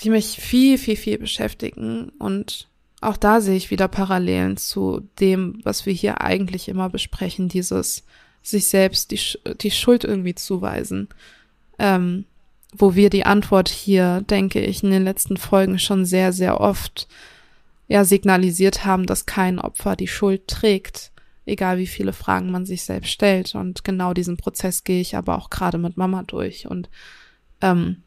die mich viel, viel, viel beschäftigen und auch da sehe ich wieder Parallelen zu dem, was wir hier eigentlich immer besprechen, dieses sich selbst die, die Schuld irgendwie zuweisen. Ähm, wo wir die Antwort hier, denke ich, in den letzten Folgen schon sehr, sehr oft ja signalisiert haben, dass kein Opfer die Schuld trägt, egal wie viele Fragen man sich selbst stellt. Und genau diesen Prozess gehe ich aber auch gerade mit Mama durch. Und ähm,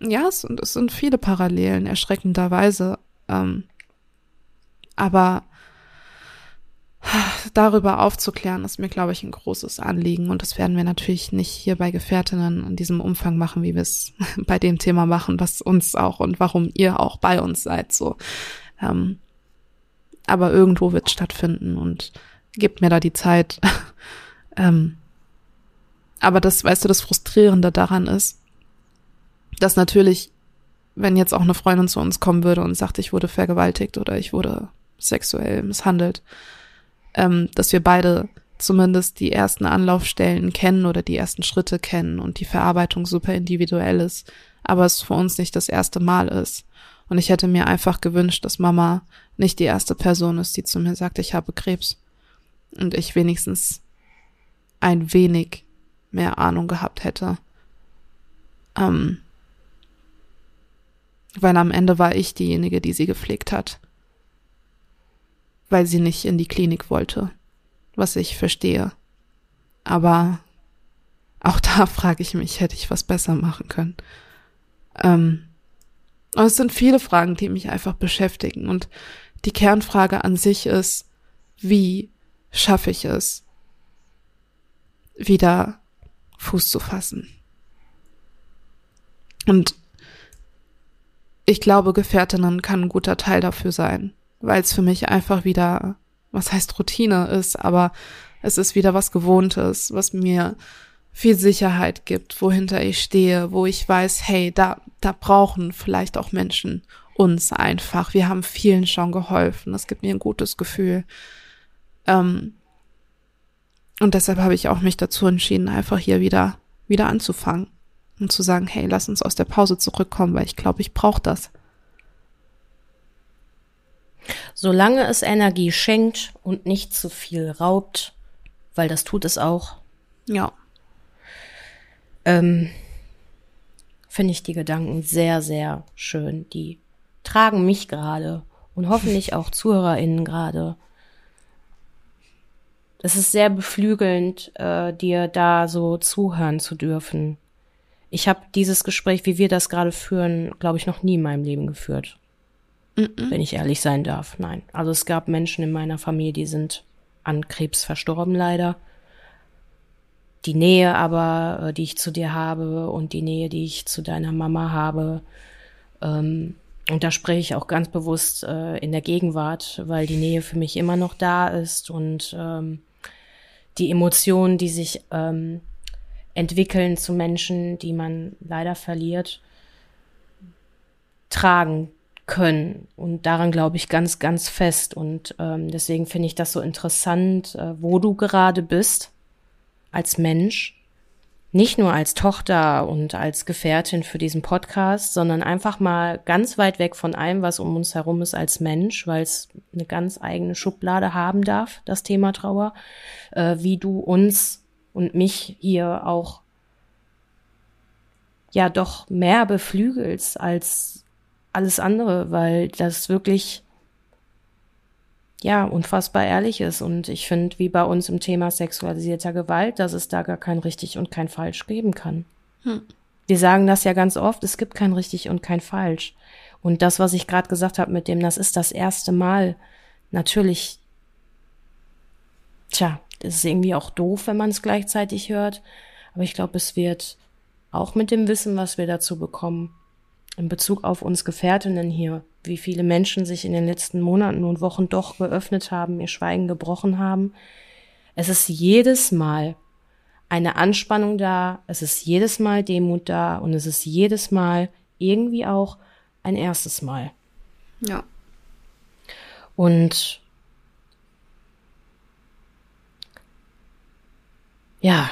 ja, es, es sind viele Parallelen, erschreckenderweise. Ähm, aber darüber aufzuklären, ist mir, glaube ich, ein großes Anliegen. Und das werden wir natürlich nicht hier bei Gefährtinnen in diesem Umfang machen, wie wir es [LAUGHS] bei dem Thema machen, was uns auch und warum ihr auch bei uns seid. So. Ähm, aber irgendwo wird es stattfinden und gebt mir da die Zeit. [LAUGHS] ähm, aber das, weißt du, das Frustrierende daran ist, dass natürlich wenn jetzt auch eine Freundin zu uns kommen würde und sagt, ich wurde vergewaltigt oder ich wurde sexuell misshandelt, ähm, dass wir beide zumindest die ersten Anlaufstellen kennen oder die ersten Schritte kennen und die Verarbeitung super individuell ist, aber es für uns nicht das erste Mal ist. Und ich hätte mir einfach gewünscht, dass Mama nicht die erste Person ist, die zu mir sagt, ich habe Krebs. Und ich wenigstens ein wenig mehr Ahnung gehabt hätte. Ähm, weil am Ende war ich diejenige, die sie gepflegt hat. Weil sie nicht in die Klinik wollte. Was ich verstehe. Aber auch [LAUGHS] da frage ich mich, hätte ich was besser machen können. Ähm, und es sind viele Fragen, die mich einfach beschäftigen. Und die Kernfrage an sich ist, wie schaffe ich es, wieder Fuß zu fassen? Und ich glaube, Gefährtinnen kann ein guter Teil dafür sein, weil es für mich einfach wieder, was heißt Routine ist, aber es ist wieder was Gewohntes, was mir viel Sicherheit gibt, wohinter ich stehe, wo ich weiß, hey, da, da brauchen vielleicht auch Menschen uns einfach. Wir haben vielen schon geholfen. Das gibt mir ein gutes Gefühl. Ähm, und deshalb habe ich auch mich dazu entschieden, einfach hier wieder, wieder anzufangen und zu sagen, hey, lass uns aus der Pause zurückkommen, weil ich glaube, ich brauche das. Solange es Energie schenkt und nicht zu viel raubt, weil das tut es auch. Ja. Ähm, Finde ich die Gedanken sehr, sehr schön. Die tragen mich gerade und hoffentlich auch [LAUGHS] ZuhörerInnen gerade. Es ist sehr beflügelnd, äh, dir da so zuhören zu dürfen. Ich habe dieses Gespräch, wie wir das gerade führen, glaube ich, noch nie in meinem Leben geführt. Mm -mm. Wenn ich ehrlich sein darf. Nein. Also es gab Menschen in meiner Familie, die sind an Krebs verstorben, leider. Die Nähe aber, äh, die ich zu dir habe und die Nähe, die ich zu deiner Mama habe, ähm, und da spreche ich auch ganz bewusst äh, in der Gegenwart, weil die Nähe für mich immer noch da ist und ähm, die Emotionen, die sich ähm, entwickeln zu Menschen, die man leider verliert, tragen können. Und daran glaube ich ganz, ganz fest. Und ähm, deswegen finde ich das so interessant, äh, wo du gerade bist als Mensch. Nicht nur als Tochter und als Gefährtin für diesen Podcast, sondern einfach mal ganz weit weg von allem, was um uns herum ist als Mensch, weil es eine ganz eigene Schublade haben darf, das Thema Trauer, äh, wie du uns und mich hier auch ja doch mehr beflügelst als alles andere, weil das wirklich ja unfassbar ehrlich ist. Und ich finde, wie bei uns im Thema sexualisierter Gewalt, dass es da gar kein richtig und kein falsch geben kann. Hm. Wir sagen das ja ganz oft, es gibt kein richtig und kein falsch. Und das, was ich gerade gesagt habe mit dem, das ist das erste Mal, natürlich, tja, das ist irgendwie auch doof, wenn man es gleichzeitig hört. Aber ich glaube, es wird auch mit dem Wissen, was wir dazu bekommen, in Bezug auf uns Gefährtinnen hier, wie viele Menschen sich in den letzten Monaten und Wochen doch geöffnet haben, ihr Schweigen gebrochen haben. Es ist jedes Mal eine Anspannung da, es ist jedes Mal Demut da und es ist jedes Mal irgendwie auch ein erstes Mal. Ja. Und ja.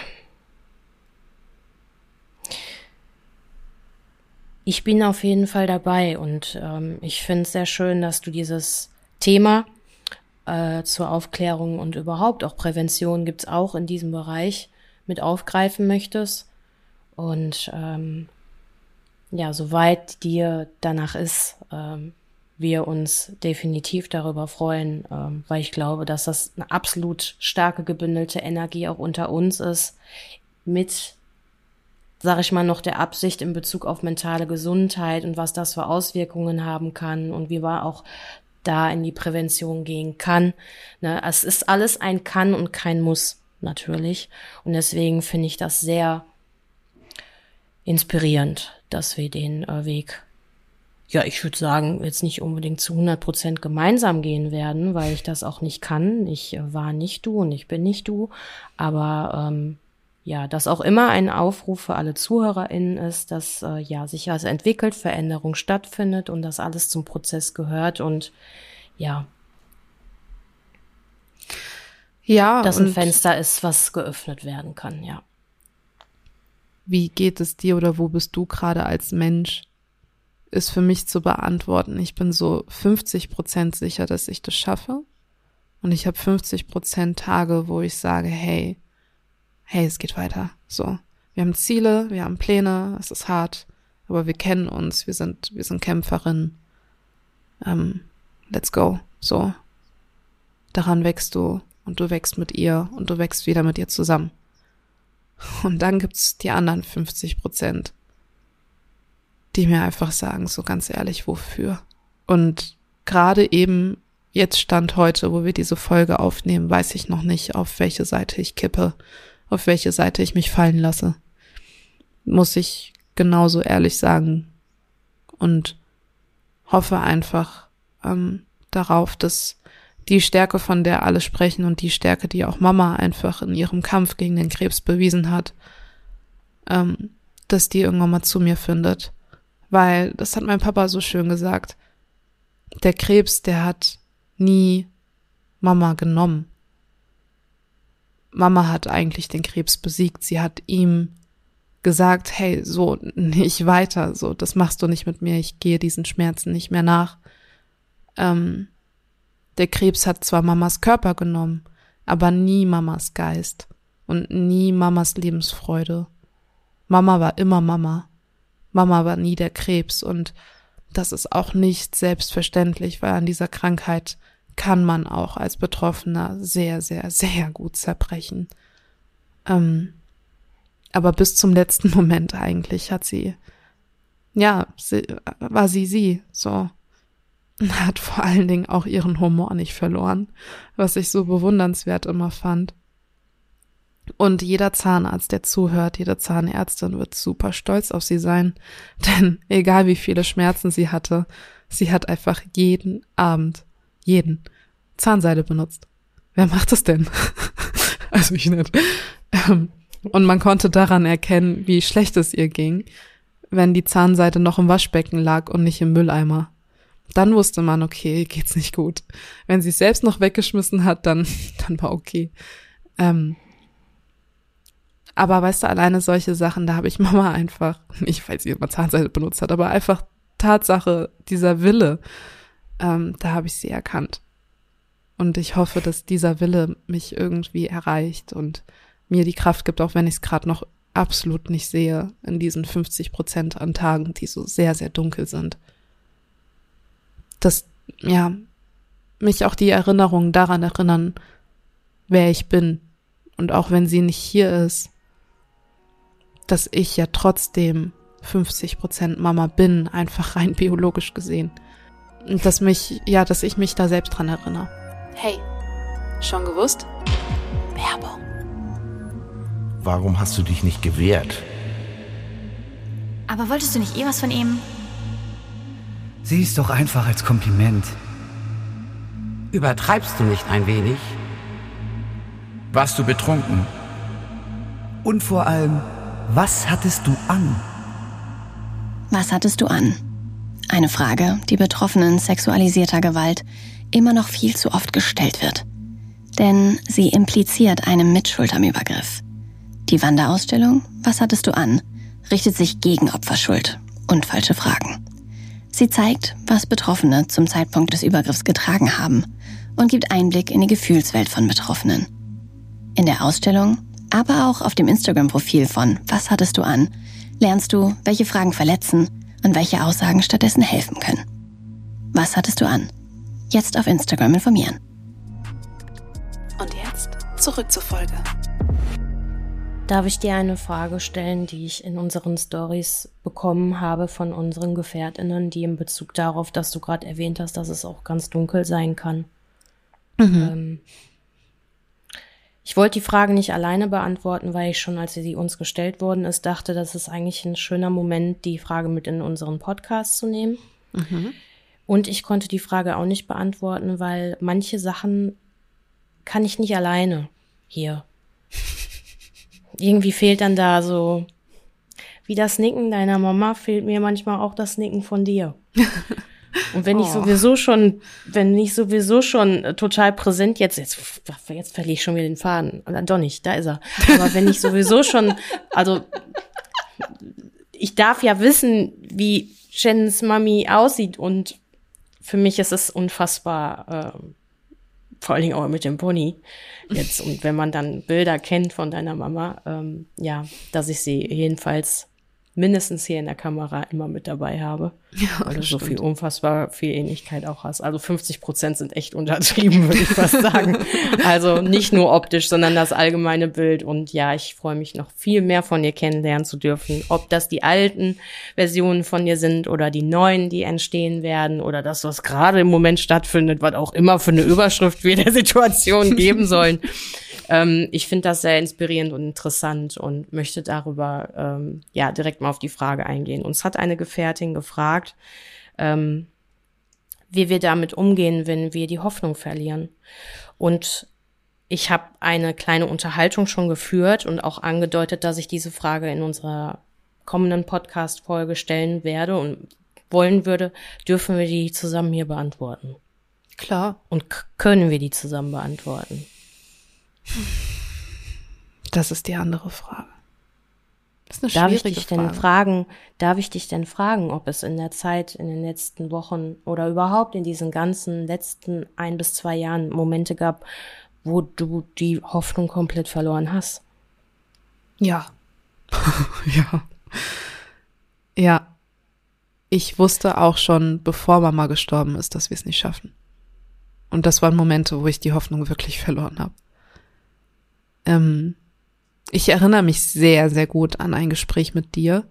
Ich bin auf jeden Fall dabei und ähm, ich finde es sehr schön, dass du dieses Thema äh, zur Aufklärung und überhaupt auch Prävention gibt's auch in diesem Bereich mit aufgreifen möchtest. Und ähm, ja, soweit dir danach ist, ähm, wir uns definitiv darüber freuen, ähm, weil ich glaube, dass das eine absolut starke gebündelte Energie auch unter uns ist, mit, sag ich mal, noch der Absicht in Bezug auf mentale Gesundheit und was das für Auswirkungen haben kann und wie man auch da in die Prävention gehen kann. Ne, es ist alles ein Kann und kein Muss, natürlich. Und deswegen finde ich das sehr inspirierend, dass wir den äh, Weg ja, ich würde sagen, jetzt nicht unbedingt zu 100 Prozent gemeinsam gehen werden, weil ich das auch nicht kann. Ich äh, war nicht du und ich bin nicht du. Aber ähm, ja, dass auch immer ein Aufruf für alle ZuhörerInnen ist, dass äh, ja sich was entwickelt, Veränderung stattfindet und dass alles zum Prozess gehört und ja. Ja. Dass ein Fenster ist, was geöffnet werden kann, ja. Wie geht es dir oder wo bist du gerade als Mensch? ist für mich zu beantworten. Ich bin so 50 Prozent sicher, dass ich das schaffe. Und ich habe 50 Prozent Tage, wo ich sage, hey, hey, es geht weiter. So. Wir haben Ziele, wir haben Pläne, es ist hart, aber wir kennen uns, wir sind, wir sind Kämpferinnen. Ähm, let's go. So. Daran wächst du und du wächst mit ihr und du wächst wieder mit ihr zusammen. Und dann gibt's die anderen 50 Prozent die mir einfach sagen, so ganz ehrlich, wofür. Und gerade eben jetzt Stand heute, wo wir diese Folge aufnehmen, weiß ich noch nicht, auf welche Seite ich kippe, auf welche Seite ich mich fallen lasse. Muss ich genauso ehrlich sagen. Und hoffe einfach ähm, darauf, dass die Stärke, von der alle sprechen und die Stärke, die auch Mama einfach in ihrem Kampf gegen den Krebs bewiesen hat, ähm, dass die irgendwann mal zu mir findet. Weil, das hat mein Papa so schön gesagt, der Krebs, der hat nie Mama genommen. Mama hat eigentlich den Krebs besiegt. Sie hat ihm gesagt, hey, so nicht weiter, so das machst du nicht mit mir, ich gehe diesen Schmerzen nicht mehr nach. Ähm, der Krebs hat zwar Mamas Körper genommen, aber nie Mamas Geist und nie Mamas Lebensfreude. Mama war immer Mama. Mama war nie der Krebs und das ist auch nicht selbstverständlich, weil an dieser Krankheit kann man auch als Betroffener sehr, sehr, sehr gut zerbrechen. Ähm, aber bis zum letzten [LAUGHS] Moment eigentlich hat sie, ja, sie, war sie sie, so. [LAUGHS] Hat vor allen Dingen auch ihren Humor nicht verloren, was ich so bewundernswert immer fand. Und jeder Zahnarzt, der zuhört, jede Zahnärztin wird super stolz auf sie sein, [LAUGHS] denn egal wie viele Schmerzen sie hatte, sie hat einfach jeden Abend, jeden, Zahnseide benutzt. Wer macht das denn? [LAUGHS] also ich nicht. Ähm, und man konnte daran erkennen, wie schlecht es ihr ging, wenn die Zahnseide noch im Waschbecken lag und nicht im Mülleimer. Dann wusste man, okay, geht's nicht gut. Wenn sie es selbst noch weggeschmissen hat, dann, [LAUGHS] dann war okay. Ähm, aber weißt du, alleine solche Sachen, da habe ich Mama einfach, nicht weil sie immer Zahnseide benutzt hat, aber einfach Tatsache, dieser Wille, ähm, da habe ich sie erkannt. Und ich hoffe, dass dieser Wille mich irgendwie erreicht und mir die Kraft gibt, auch wenn ich es gerade noch absolut nicht sehe, in diesen 50 Prozent an Tagen, die so sehr, sehr dunkel sind. Dass, ja, mich auch die Erinnerungen daran erinnern, wer ich bin. Und auch wenn sie nicht hier ist, dass ich ja trotzdem 50 Prozent Mama bin, einfach rein biologisch gesehen. Und dass mich, ja, dass ich mich da selbst dran erinnere. Hey, schon gewusst? Werbung. Warum hast du dich nicht gewehrt? Aber wolltest du nicht eh was von ihm? Sieh es doch einfach als Kompliment. Übertreibst du nicht ein wenig? Warst du betrunken? Und vor allem, was hattest du an? Was hattest du an? Eine Frage, die Betroffenen sexualisierter Gewalt immer noch viel zu oft gestellt wird. Denn sie impliziert eine Mitschuld am Übergriff. Die Wanderausstellung Was hattest du an? richtet sich gegen Opferschuld und falsche Fragen. Sie zeigt, was Betroffene zum Zeitpunkt des Übergriffs getragen haben und gibt Einblick in die Gefühlswelt von Betroffenen. In der Ausstellung, aber auch auf dem Instagram-Profil von Was hattest du an, lernst du, welche Fragen verletzen und welche Aussagen stattdessen helfen können. Was hattest du an? Jetzt auf Instagram informieren. Und jetzt zurück zur Folge. Darf ich dir eine Frage stellen, die ich in unseren Stories bekommen habe von unseren Gefährtinnen, die in Bezug darauf, dass du gerade erwähnt hast, dass es auch ganz dunkel sein kann? Mhm. Ähm, ich wollte die Frage nicht alleine beantworten, weil ich schon, als sie uns gestellt worden ist, dachte, das ist eigentlich ein schöner Moment, die Frage mit in unseren Podcast zu nehmen. Mhm. Und ich konnte die Frage auch nicht beantworten, weil manche Sachen kann ich nicht alleine hier. [LAUGHS] Irgendwie fehlt dann da so, wie das Nicken deiner Mama, fehlt mir manchmal auch das Nicken von dir. [LAUGHS] Und wenn oh. ich sowieso schon, wenn ich sowieso schon total präsent jetzt, jetzt, jetzt verliere ich schon wieder den Faden. Doch nicht, da ist er. Aber wenn ich sowieso [LAUGHS] schon, also ich darf ja wissen, wie Shannons Mami aussieht und für mich ist es unfassbar, äh, vor allen Dingen auch mit dem Pony jetzt. Und wenn man dann Bilder kennt von deiner Mama, ähm, ja, dass ich sie jedenfalls mindestens hier in der Kamera immer mit dabei habe. Ja, weil du so viel unfassbar viel Ähnlichkeit auch hast. Also 50 Prozent sind echt untertrieben, [LAUGHS] würde ich fast sagen. also nicht nur optisch, sondern das allgemeine Bild. Und ja, ich freue mich noch viel mehr von dir kennenlernen zu dürfen. Ob das die alten Versionen von dir sind oder die neuen, die entstehen werden oder das, was gerade im Moment stattfindet, was auch immer für eine Überschrift wir der Situation geben sollen. [LAUGHS] ähm, ich finde das sehr inspirierend und interessant und möchte darüber ähm, ja direkt mal auf die Frage eingehen. Uns hat eine Gefährtin gefragt, ähm, wie wir damit umgehen, wenn wir die Hoffnung verlieren. Und ich habe eine kleine Unterhaltung schon geführt und auch angedeutet, dass ich diese Frage in unserer kommenden Podcast-Folge stellen werde und wollen würde, dürfen wir die zusammen hier beantworten. Klar. Und können wir die zusammen beantworten? Das ist die andere Frage. Das ist eine darf ich dich Frage. denn fragen, darf ich dich denn fragen, ob es in der Zeit, in den letzten Wochen oder überhaupt in diesen ganzen letzten ein bis zwei Jahren Momente gab, wo du die Hoffnung komplett verloren hast? Ja. [LAUGHS] ja. Ja. Ich wusste auch schon, bevor Mama gestorben ist, dass wir es nicht schaffen. Und das waren Momente, wo ich die Hoffnung wirklich verloren habe. Ähm, ich erinnere mich sehr, sehr gut an ein Gespräch mit dir,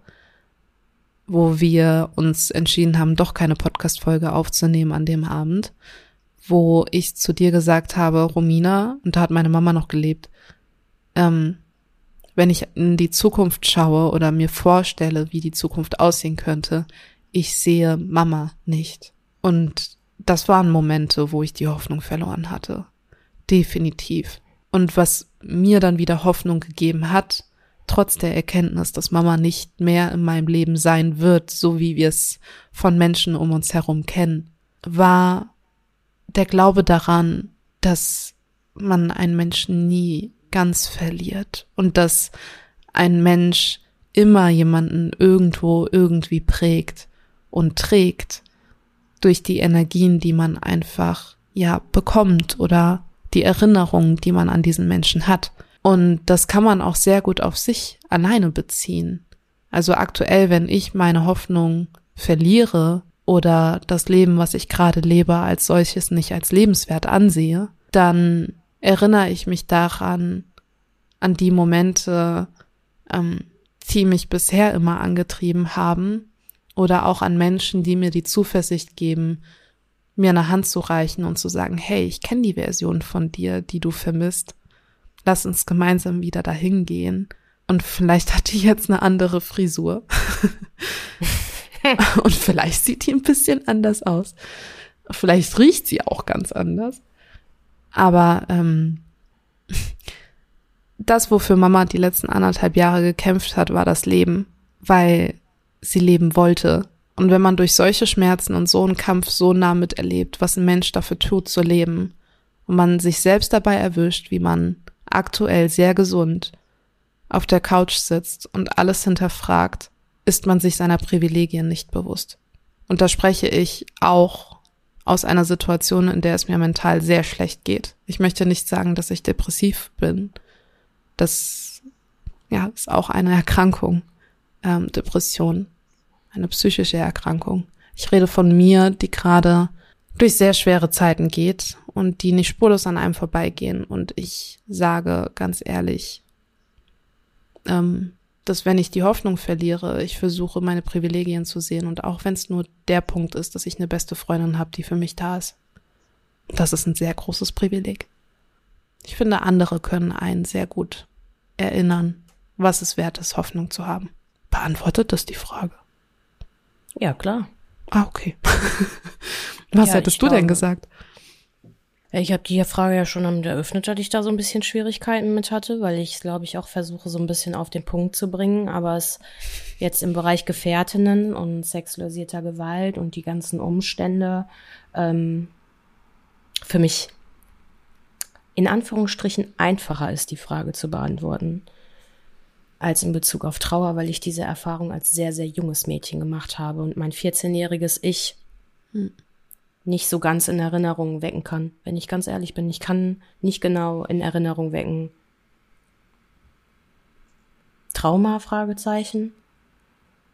wo wir uns entschieden haben, doch keine Podcast-Folge aufzunehmen an dem Abend, wo ich zu dir gesagt habe, Romina, und da hat meine Mama noch gelebt, ähm, wenn ich in die Zukunft schaue oder mir vorstelle, wie die Zukunft aussehen könnte, ich sehe Mama nicht. Und das waren Momente, wo ich die Hoffnung verloren hatte. Definitiv. Und was mir dann wieder Hoffnung gegeben hat, trotz der Erkenntnis, dass Mama nicht mehr in meinem Leben sein wird, so wie wir es von Menschen um uns herum kennen, war der Glaube daran, dass man einen Menschen nie ganz verliert und dass ein Mensch immer jemanden irgendwo irgendwie prägt und trägt durch die Energien, die man einfach ja bekommt oder die Erinnerungen, die man an diesen Menschen hat. Und das kann man auch sehr gut auf sich alleine beziehen. Also aktuell, wenn ich meine Hoffnung verliere oder das Leben, was ich gerade lebe, als solches nicht als lebenswert ansehe, dann erinnere ich mich daran, an die Momente, ähm, die mich bisher immer angetrieben haben, oder auch an Menschen, die mir die Zuversicht geben, mir eine Hand zu reichen und zu sagen, hey, ich kenne die Version von dir, die du vermisst. Lass uns gemeinsam wieder dahin gehen. Und vielleicht hat die jetzt eine andere Frisur. [LAUGHS] und vielleicht sieht die ein bisschen anders aus. Vielleicht riecht sie auch ganz anders. Aber ähm, das, wofür Mama die letzten anderthalb Jahre gekämpft hat, war das Leben, weil sie leben wollte und wenn man durch solche Schmerzen und so einen Kampf so nah miterlebt, was ein Mensch dafür tut zu leben, und man sich selbst dabei erwischt, wie man aktuell sehr gesund auf der Couch sitzt und alles hinterfragt, ist man sich seiner Privilegien nicht bewusst. Und da spreche ich auch aus einer Situation, in der es mir mental sehr schlecht geht. Ich möchte nicht sagen, dass ich depressiv bin. Das ja, ist auch eine Erkrankung, ähm, Depression eine psychische Erkrankung. Ich rede von mir, die gerade durch sehr schwere Zeiten geht und die nicht spurlos an einem vorbeigehen. Und ich sage ganz ehrlich, ähm, dass wenn ich die Hoffnung verliere, ich versuche, meine Privilegien zu sehen. Und auch wenn es nur der Punkt ist, dass ich eine beste Freundin habe, die für mich da ist. Das ist ein sehr großes Privileg. Ich finde, andere können einen sehr gut erinnern, was es wert ist, Hoffnung zu haben. Beantwortet das die Frage? Ja, klar. Ah, okay. [LAUGHS] Was ja, hättest du glaube, denn gesagt? Ich habe die Frage ja schon eröffnet, dass ich da so ein bisschen Schwierigkeiten mit hatte, weil ich, glaube ich, auch versuche, so ein bisschen auf den Punkt zu bringen. Aber es jetzt im Bereich Gefährtinnen und sexualisierter Gewalt und die ganzen Umstände ähm, für mich in Anführungsstrichen einfacher ist, die Frage zu beantworten als in Bezug auf Trauer, weil ich diese Erfahrung als sehr, sehr junges Mädchen gemacht habe und mein 14-jähriges Ich hm. nicht so ganz in Erinnerung wecken kann, wenn ich ganz ehrlich bin. Ich kann nicht genau in Erinnerung wecken. Trauma? Fragezeichen.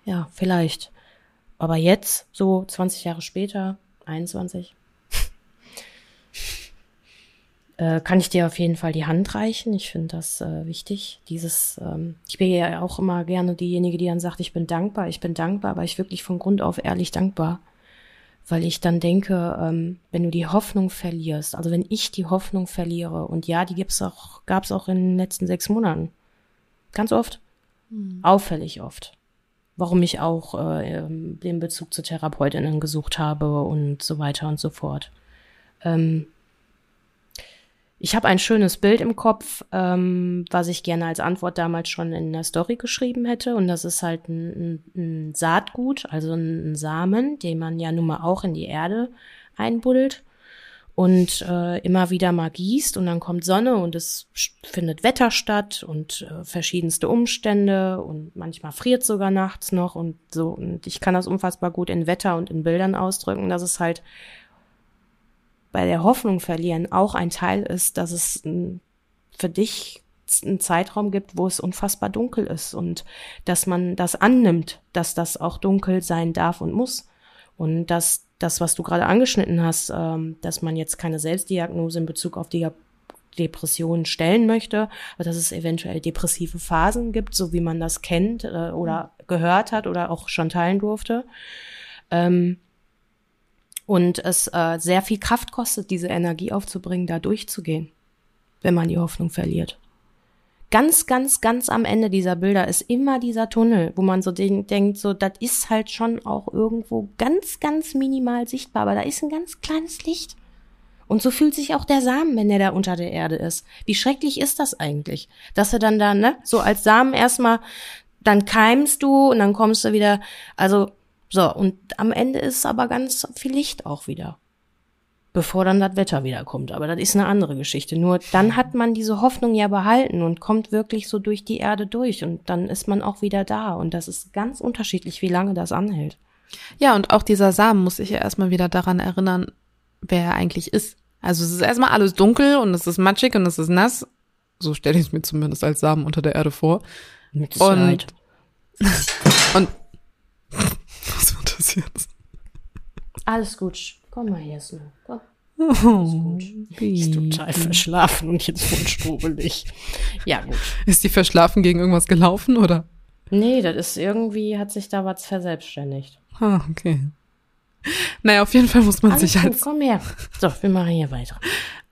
ja, vielleicht. Aber jetzt, so 20 Jahre später, 21, äh, kann ich dir auf jeden Fall die Hand reichen. Ich finde das äh, wichtig. Dieses, ähm, ich bin ja auch immer gerne diejenige, die dann sagt, ich bin dankbar, ich bin dankbar, aber ich wirklich von Grund auf ehrlich dankbar. Weil ich dann denke, ähm, wenn du die Hoffnung verlierst, also wenn ich die Hoffnung verliere, und ja, die gibt's auch, gab's auch in den letzten sechs Monaten. Ganz oft. Hm. Auffällig oft. Warum ich auch äh, ähm, den Bezug zu Therapeutinnen gesucht habe und so weiter und so fort. Ähm, ich habe ein schönes Bild im Kopf, ähm, was ich gerne als Antwort damals schon in der Story geschrieben hätte. Und das ist halt ein, ein, ein Saatgut, also ein, Samen, den man ja nun mal auch in die Erde einbuddelt und äh, immer wieder mal gießt und dann kommt Sonne und es findet Wetter statt und äh, verschiedenste Umstände und manchmal friert sogar nachts noch und so. Und ich kann das unfassbar gut in Wetter und in Bildern ausdrücken, dass es halt bei der Hoffnung verlieren auch ein Teil ist, dass es für dich einen Zeitraum gibt, wo es unfassbar dunkel ist und dass man das annimmt, dass das auch dunkel sein darf und muss und dass das, was du gerade angeschnitten hast, ähm, dass man jetzt keine Selbstdiagnose in Bezug auf die Depressionen stellen möchte, aber dass es eventuell depressive Phasen gibt, so wie man das kennt äh, oder gehört hat oder auch schon teilen durfte. Ähm, und es äh, sehr viel Kraft kostet, diese Energie aufzubringen, da durchzugehen, wenn man die Hoffnung verliert. Ganz, ganz, ganz am Ende dieser Bilder ist immer dieser Tunnel, wo man so den, denkt, so, das ist halt schon auch irgendwo ganz, ganz minimal sichtbar, aber da ist ein ganz kleines Licht. Und so fühlt sich auch der Samen, wenn der da unter der Erde ist. Wie schrecklich ist das eigentlich? Dass er dann da, ne, so als Samen erstmal, dann keimst du und dann kommst du wieder, also so, und am Ende ist es aber ganz viel Licht auch wieder. Bevor dann das Wetter wieder kommt. Aber das ist eine andere Geschichte. Nur dann hat man diese Hoffnung ja behalten und kommt wirklich so durch die Erde durch und dann ist man auch wieder da. Und das ist ganz unterschiedlich, wie lange das anhält. Ja, und auch dieser Samen muss sich ja erstmal wieder daran erinnern, wer er eigentlich ist. Also es ist erstmal alles dunkel und es ist matschig und es ist nass. So stelle ich es mir zumindest als Samen unter der Erde vor. Mit. Und, [LAUGHS] und das jetzt? Alles gut. Komm mal her, Snow. Komm. Alles gut. Ist total verschlafen und jetzt voll strubelig. Ja, gut. Ist die verschlafen gegen irgendwas gelaufen, oder? Nee, das ist irgendwie, hat sich da was verselbstständigt. Ah, okay. Naja, auf jeden Fall muss man Alles sich gut, als, komm her. So, wir machen hier weiter.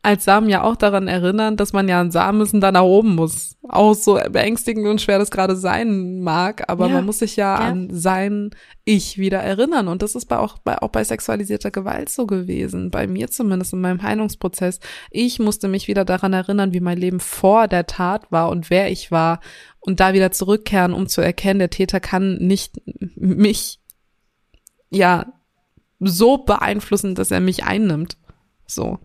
Als Samen ja auch daran erinnern, dass man ja ein Samenwissen da nach oben muss. Auch so beängstigend und schwer das gerade sein mag, aber Ja, man muss sich ja, ja. an sein Ich wieder erinnern. Und das ist bei auch, bei, auch bei sexualisierter Gewalt so gewesen. Bei mir zumindest in meinem Heilungsprozess. Ich musste mich wieder daran erinnern, wie mein Leben vor der Tat war und wer ich war. Und da wieder zurückkehren, um zu erkennen, der Täter kann nicht mich, ja, so beeinflussen, dass er mich einnimmt. So.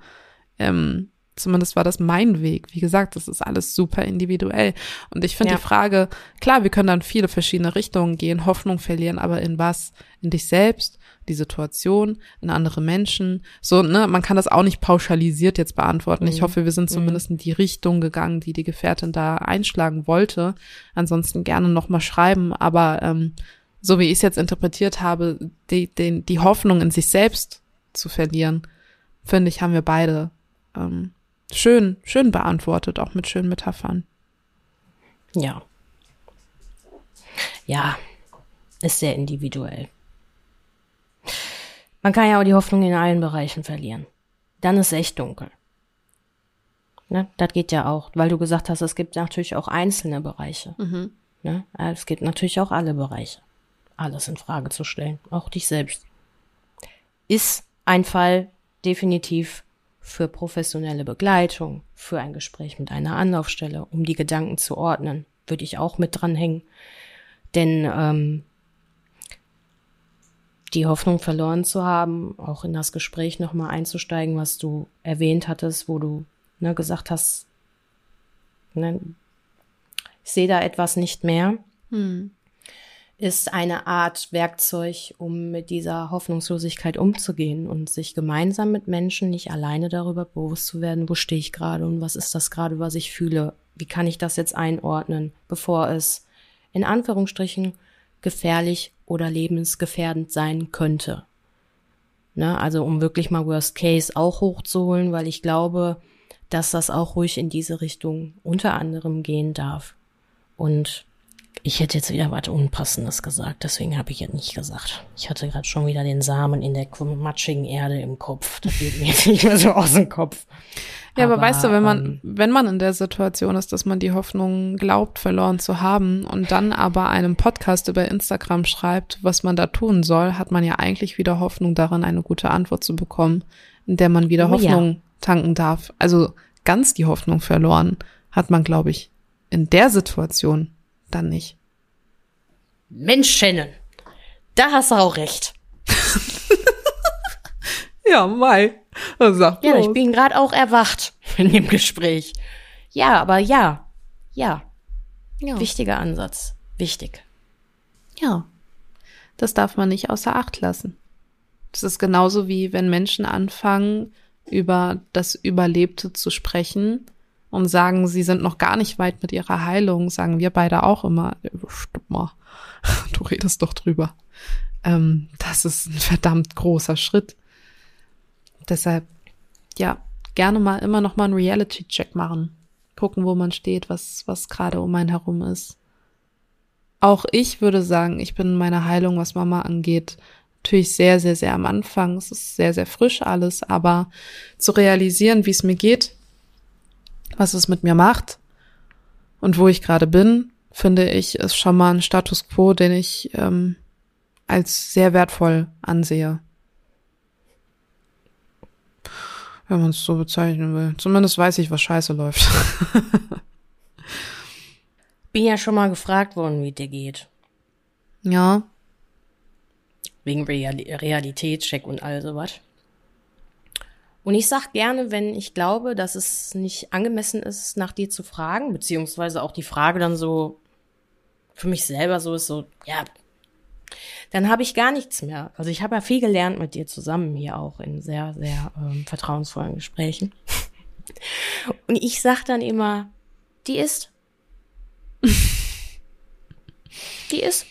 Ähm, zumindest war das mein Weg. Wie gesagt, das ist alles super individuell. Und ich finde Ja. die Frage, klar, wir können dann viele verschiedene Richtungen gehen, Hoffnung verlieren, aber in was? In dich selbst, die Situation, in andere Menschen. So, ne, man kann das auch nicht pauschalisiert jetzt beantworten. Ich hoffe, wir sind zumindest in die Richtung gegangen, die die Gefährtin da einschlagen wollte. Ansonsten gerne nochmal schreiben, aber ähm, so wie ich es jetzt interpretiert habe, die, den, die Hoffnung in sich selbst zu verlieren, finde ich, haben wir beide ähm, schön, schön beantwortet, auch mit schönen Metaphern. Ja. Ja, ist sehr individuell. Man kann ja auch die Hoffnung in allen Bereichen verlieren. Dann ist es echt dunkel. Ne? Das geht ja auch, weil du gesagt hast, es gibt natürlich auch einzelne Bereiche. Ne? Es gibt natürlich auch alle Bereiche. Alles in Frage zu stellen, auch dich selbst. Ist ein Fall definitiv für professionelle Begleitung, für ein Gespräch mit einer Anlaufstelle, um die Gedanken zu ordnen, würde ich auch mit dranhängen. Denn ähm, die Hoffnung verloren zu haben, auch in das Gespräch nochmal einzusteigen, was du erwähnt hattest, wo du ne, gesagt hast, ne, ich sehe da etwas nicht mehr, ist eine Art Werkzeug, um mit dieser Hoffnungslosigkeit umzugehen und sich gemeinsam mit Menschen nicht alleine darüber bewusst zu werden, wo stehe ich gerade und was ist das gerade, was ich fühle, wie kann ich das jetzt einordnen, bevor es in Anführungsstrichen gefährlich oder lebensgefährdend sein könnte. Ne, also um wirklich mal Worst Case auch hochzuholen, weil ich glaube, dass das auch ruhig in diese Richtung unter anderem gehen darf. Und ich hätte jetzt wieder was Unpassendes gesagt, deswegen habe ich jetzt nicht gesagt. Ich hatte gerade schon wieder den Samen in der matschigen Erde im Kopf. Das geht mir [LAUGHS] jetzt nicht mehr so aus dem Kopf. Ja, aber, aber weißt du, wenn man, ähm, wenn man in der Situation ist, dass man die Hoffnung glaubt, verloren zu haben und dann aber einem Podcast über Instagram schreibt, was man da tun soll, hat man ja eigentlich wieder Hoffnung darin, eine gute Antwort zu bekommen, in der man wieder oh, Hoffnung ja. tanken darf. Also ganz die Hoffnung verloren hat man, glaube ich, in der Situation dann nicht. Mensch, Shannon, da hast du auch recht. [LAUGHS] ja, Mai. Sag ja, ich bin gerade auch erwacht in dem Gespräch. Ja, aber ja, ja. ja. Wichtiger Ansatz. Wichtig. Ja. Das darf man nicht außer Acht lassen. Das ist genauso wie wenn Menschen anfangen, über das Überlebte zu sprechen und sagen, sie sind noch gar nicht weit mit ihrer Heilung, sagen wir beide auch immer, stopp mal, [LAUGHS] du redest doch drüber. Ähm, das ist ein verdammt großer Schritt. Deshalb, ja, gerne mal immer noch mal einen Reality-Check machen. Gucken, wo man steht, was, was gerade um einen herum ist. Auch ich würde sagen, ich bin in meiner Heilung, was Mama angeht, natürlich sehr, sehr, sehr am Anfang. Es ist sehr, sehr frisch alles, aber zu realisieren, wie es mir geht, was es mit mir macht und wo ich gerade bin, finde ich, ist schon mal ein Status quo, den ich ähm, als sehr wertvoll ansehe. Wenn man es so bezeichnen will. Zumindest weiß ich, was scheiße läuft. [LAUGHS] Bin ja schon mal gefragt worden, wie dir geht. Ja. Wegen Real Realitätscheck und all sowas. Und ich sag gerne, wenn ich glaube, dass es nicht angemessen ist, nach dir zu fragen, beziehungsweise auch die Frage dann so für mich selber so ist, so, ja, dann habe ich gar nichts mehr. Also ich habe ja viel gelernt mit dir zusammen hier auch in sehr, sehr ähm, vertrauensvollen Gesprächen. [LAUGHS] Und ich sag dann immer, die ist. [LAUGHS] die ist.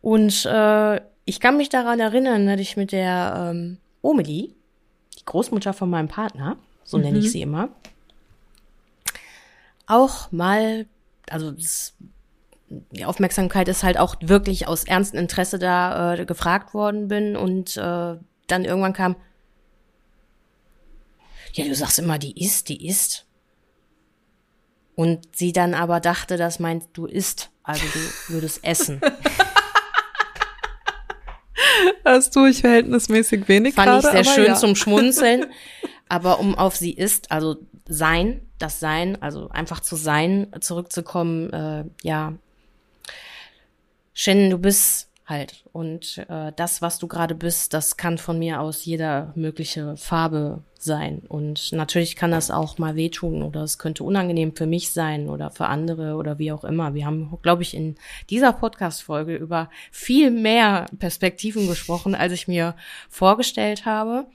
Und äh, ich kann mich daran erinnern, dass ich mit der ähm, Omeli, die Großmutter von meinem Partner, so mhm. nenne ich mhm. sie immer, auch mal, also das die Aufmerksamkeit ist halt auch wirklich aus ernstem Interesse da äh, gefragt worden bin und äh, dann irgendwann kam, ja, du sagst immer, die isst, die isst. Und sie dann aber dachte, das meint, du isst, also du würdest essen. [LAUGHS] Das tue ich verhältnismäßig wenig Fand gerade, ich sehr schön ja. zum Schmunzeln. [LAUGHS] Aber um auf sie ist, also sein, das Sein, also einfach zu sein, zurückzukommen, äh, ja, Shannon, du bist halt. Und äh, das, was du gerade bist, das kann von mir aus jeder mögliche Farbe sein. Und natürlich kann das auch mal wehtun oder es könnte unangenehm für mich sein oder für andere oder wie auch immer. Wir haben, glaube ich, in dieser Podcast-Folge über viel mehr Perspektiven gesprochen, als ich mir vorgestellt habe.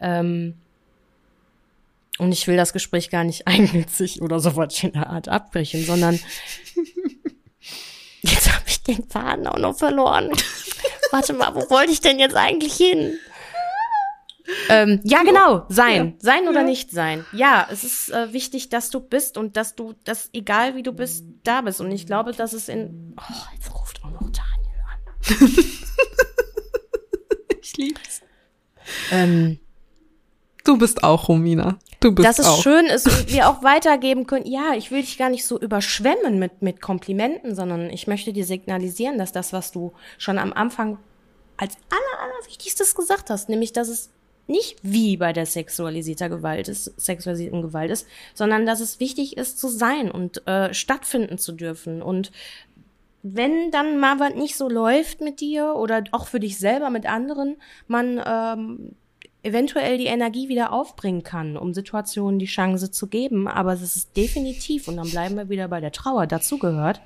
Ähm, und ich will das Gespräch gar nicht [LAUGHS] eigennützig oder sowas in der Art abbrechen, sondern Jetzt habe ich den Faden auch noch verloren. [LAUGHS] Warte mal, wo wollte ich denn jetzt eigentlich hin? Ähm, ja, genau, sein. Ja. Sein oder ja. nicht sein. Ja, es ist äh, wichtig, dass du bist und dass du, dass egal wie du bist, da bist. Und ich glaube, dass es in. Oh, jetzt ruft auch noch Daniel an. [LAUGHS] ich lieb's. Ähm, du bist auch Romina. Du bist dass es auch. schön ist und wir auch weitergeben können. Ja, ich will dich gar nicht so überschwemmen mit, mit Komplimenten, sondern ich möchte dir signalisieren, dass das, was du schon am Anfang als aller, aller wichtigstes gesagt hast, nämlich, dass es nicht wie bei der sexualisierter Gewalt ist, sexualisierten Gewalt ist, sondern dass es wichtig ist zu sein und äh, stattfinden zu dürfen und wenn dann mal was nicht so läuft mit dir oder auch für dich selber mit anderen, man ähm, eventuell die Energie wieder aufbringen kann, um Situationen die Chance zu geben. Aber es ist definitiv, und dann bleiben wir wieder bei der Trauer, dazu gehört,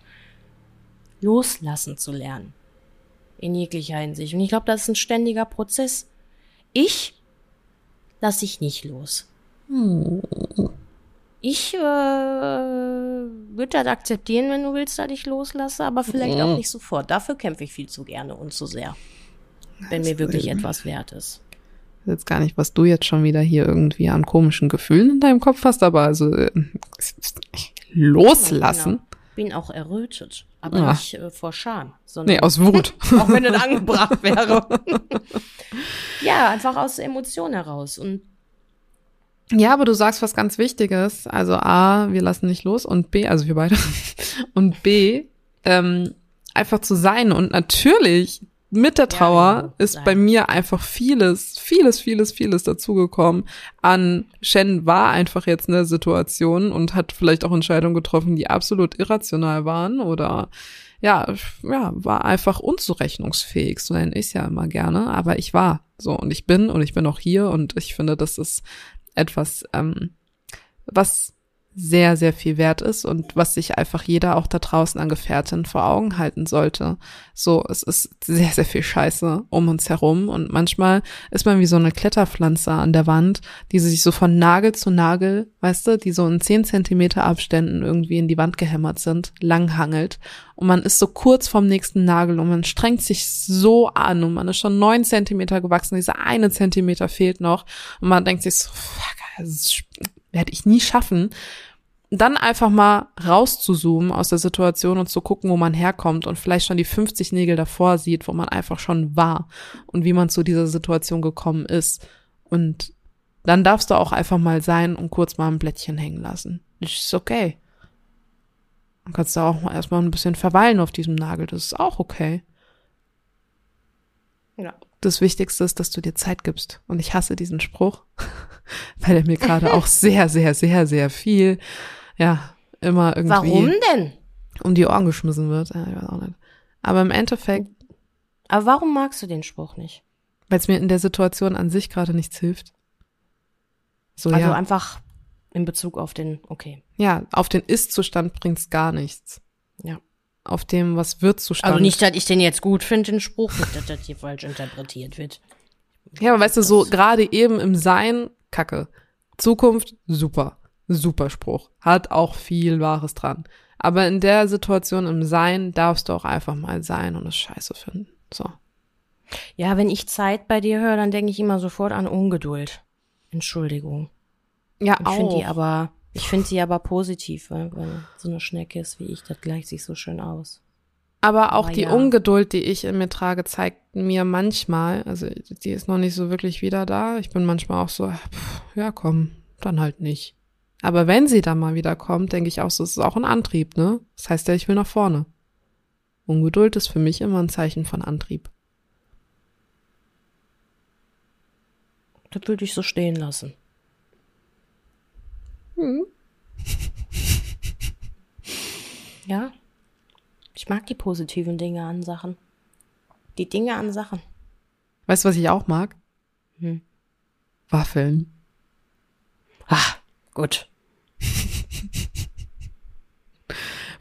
loslassen zu lernen. In jeglicher Hinsicht. Und ich glaube, das ist ein ständiger Prozess. Ich lasse ich nicht los. Ich äh, würde das akzeptieren, wenn du willst, dass ich loslasse, aber vielleicht Mhm. auch nicht sofort. Dafür kämpfe ich viel zu gerne und zu sehr. Wenn mir wirklich etwas wert ist. Jetzt gar nicht, was du jetzt schon wieder hier irgendwie an komischen Gefühlen in deinem Kopf hast, aber also äh, loslassen. Genau. Bin auch errötet, aber Ah. nicht äh, vor Scham, sondern Nee, aus Wut. [LAUGHS] auch wenn es angebracht [LAUGHS] wäre. ja, einfach aus der Emotion heraus. Und Ja, aber du sagst was ganz Wichtiges. Also A, wir lassen nicht los und B, also wir beide. [LAUGHS] Und B, ähm, einfach zu sein. Und natürlich mit der Ja, Trauer genau, ist sein. bei mir einfach vieles, vieles, vieles, vieles dazugekommen. An Shen war einfach jetzt in der Situation und hat vielleicht auch Entscheidungen getroffen, die absolut irrational waren oder ja, ja, war einfach unzurechnungsfähig, so nenne ich es ja immer gerne, aber ich war so und ich bin und ich bin auch hier und ich finde, das ist etwas, ähm, was sehr, sehr viel wert ist und was sich einfach jeder auch da draußen an Gefährten vor Augen halten sollte. So, es ist sehr, sehr viel Scheiße um uns herum und manchmal ist man wie so eine Kletterpflanze an der Wand, die sich so von Nagel zu Nagel, weißt du, die so in 10 Zentimeter Abständen irgendwie in die Wand gehämmert sind, langhangelt und man ist so kurz vorm nächsten Nagel und man strengt sich so an und man ist schon neun Zentimeter gewachsen, dieser eine Zentimeter fehlt noch und man denkt sich so, fuck, das werde ich nie schaffen. Dann einfach mal rauszuzoomen aus der Situation und zu gucken, wo man herkommt und vielleicht schon die 50 Nägel davor sieht, wo man einfach schon war und wie man zu dieser Situation gekommen ist. Und dann darfst du auch einfach mal sein und kurz mal ein Blättchen hängen lassen. Das ist okay. Dann kannst du auch mal erstmal ein bisschen verweilen auf diesem Nagel. Das ist auch okay. ja. Das Wichtigste ist, dass du dir Zeit gibst. Und ich hasse diesen Spruch, [LAUGHS] weil er mir gerade auch [LAUGHS] sehr, sehr, sehr, sehr viel, ja, immer irgendwie Warum denn? um die Ohren geschmissen wird. Ja, ich weiß auch nicht. Aber im Endeffekt, Aber warum magst du den Spruch nicht? weil es mir in der Situation an sich gerade nichts hilft. So, Also ja. einfach in Bezug auf den, okay. ja, auf den Ist-Zustand bringt's gar nichts. Ja. Auf dem, was wird-Zustand. Also nicht, dass ich den jetzt gut finde, den Spruch, nicht, dass das hier falsch interpretiert wird. Ja, aber weißt du, so gerade eben im Sein, Kacke. Zukunft, super. Super Spruch. Hat auch viel Wahres dran. Aber in der Situation im Sein darfst du auch einfach mal sein und es scheiße finden. So. Ja, wenn ich Zeit bei dir höre, dann denke ich immer sofort an Ungeduld. Entschuldigung. Ja, Ich finde die aber, ich finde sie aber positiv, weil, weil so eine Schnecke ist wie ich, das gleicht sich so schön aus. Aber auch Aber die ja. Ungeduld, die ich in mir trage, zeigt mir manchmal, also die ist noch nicht so wirklich wieder da. Ich bin manchmal auch so, pff, ja komm, dann halt nicht. Aber wenn sie dann mal wieder kommt, denke ich auch so, es ist auch ein Antrieb, ne? Das heißt ja, ich will nach vorne. Ungeduld ist für mich immer ein Zeichen von Antrieb. Das würde ich so stehen lassen. [LAUGHS] Ja. Ich mag die positiven Dinge an Sachen. Die Dinge an Sachen. Weißt du, was ich auch mag? Hm. Waffeln. Ah, gut.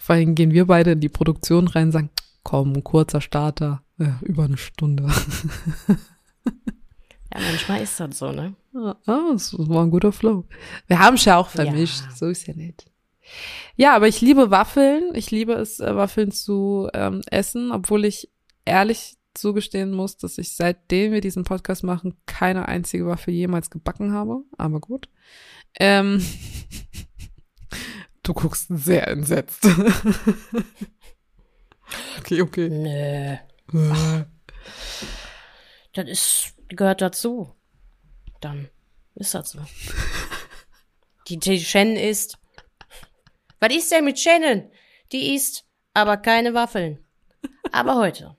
Vor allem gehen wir beide in die Produktion rein und sagen, komm, kurzer Starter, ja, über eine Stunde. Ja, manchmal ist das so, ne? Ah, das war ein guter Flow. Wir haben es ja auch vermischt, Ja. so ist ja nett. Ja, aber ich liebe Waffeln. Ich liebe es, äh, Waffeln zu ähm, essen, obwohl ich ehrlich zugestehen muss, dass ich seitdem wir diesen Podcast machen, keine einzige Waffel jemals gebacken habe. Aber gut. Ähm, [LAUGHS] du guckst sehr entsetzt. [LAUGHS] okay, okay. Nö. [LAUGHS] Das ist, gehört dazu. Dann ist das so. Die, die Shannon isst. Was ist denn mit Shannon? Die isst, aber keine Waffeln. Aber heute.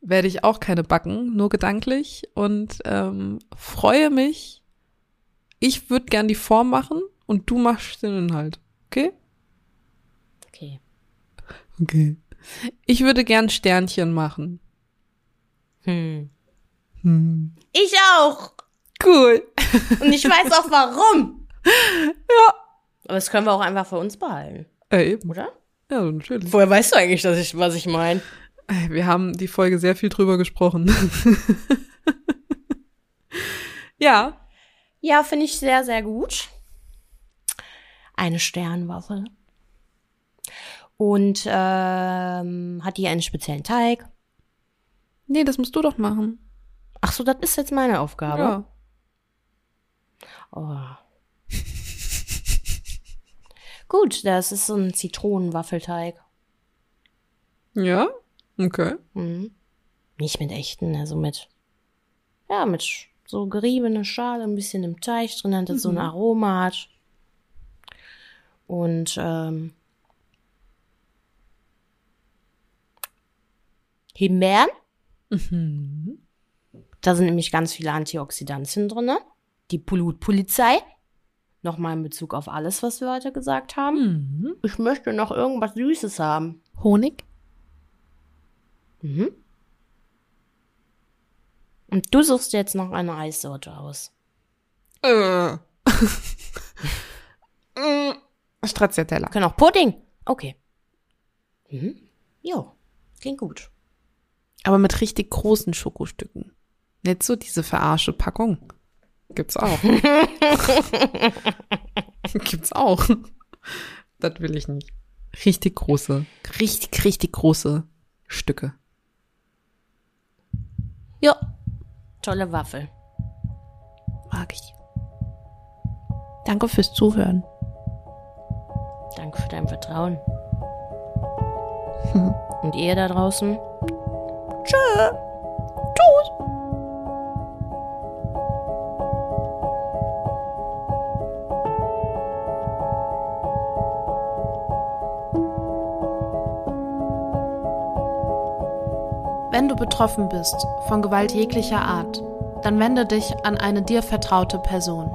werde ich auch keine backen, nur gedanklich und ähm, freue mich. Ich würde gern die Form machen und du machst den Inhalt. Okay? Okay. Okay. Ich würde gern Sternchen machen. Hm. Hm. Ich auch. Cool. Und ich weiß auch warum. [LAUGHS] ja. Aber das können wir auch einfach für uns behalten, Äh, eben. oder? Ja, natürlich. Woher weißt du eigentlich, dass ich, was ich meine? Äh, Wir haben die Folge sehr viel drüber gesprochen. [LAUGHS] ja. Ja, finde ich sehr, sehr gut. Eine Sternwaffel. Und ähm, hat die einen speziellen Teig? Nee, das musst du doch machen. Ach so, das ist jetzt meine Aufgabe. Ja. Oh. [LAUGHS] Gut, das ist so ein Zitronenwaffelteig. Ja? Okay. Mhm. Nicht mit echten, also mit, ja, mit so geriebene Schale, ein bisschen im Teig drin, dass das so ein Aroma hat. Und, ähm, Himbeeren. Da sind nämlich ganz viele Antioxidantien drinne. Die Blutpolizei. Nochmal in Bezug auf alles, was wir heute gesagt haben. Ich möchte noch irgendwas Süßes haben. Honig? Mhm. Und du suchst jetzt noch eine Eissorte aus. Äh. [LAUGHS] [LAUGHS] Stracciatella. Können auch Pudding. Okay. Mhm. Jo, klingt gut. Aber mit richtig großen Schokostücken. Nicht so diese verarsche Packung. Gibt's auch. [LAUGHS] Gibt's auch. Das will ich nicht. Richtig große, richtig, richtig große Stücke. Ja. Tolle Waffel. Mag ich. Danke fürs Zuhören. Danke für dein Vertrauen. [LAUGHS] Und ihr da draußen? Tschö. Tschüss. Wenn du betroffen bist von Gewalt jeglicher Art, dann wende dich an eine dir vertraute Person.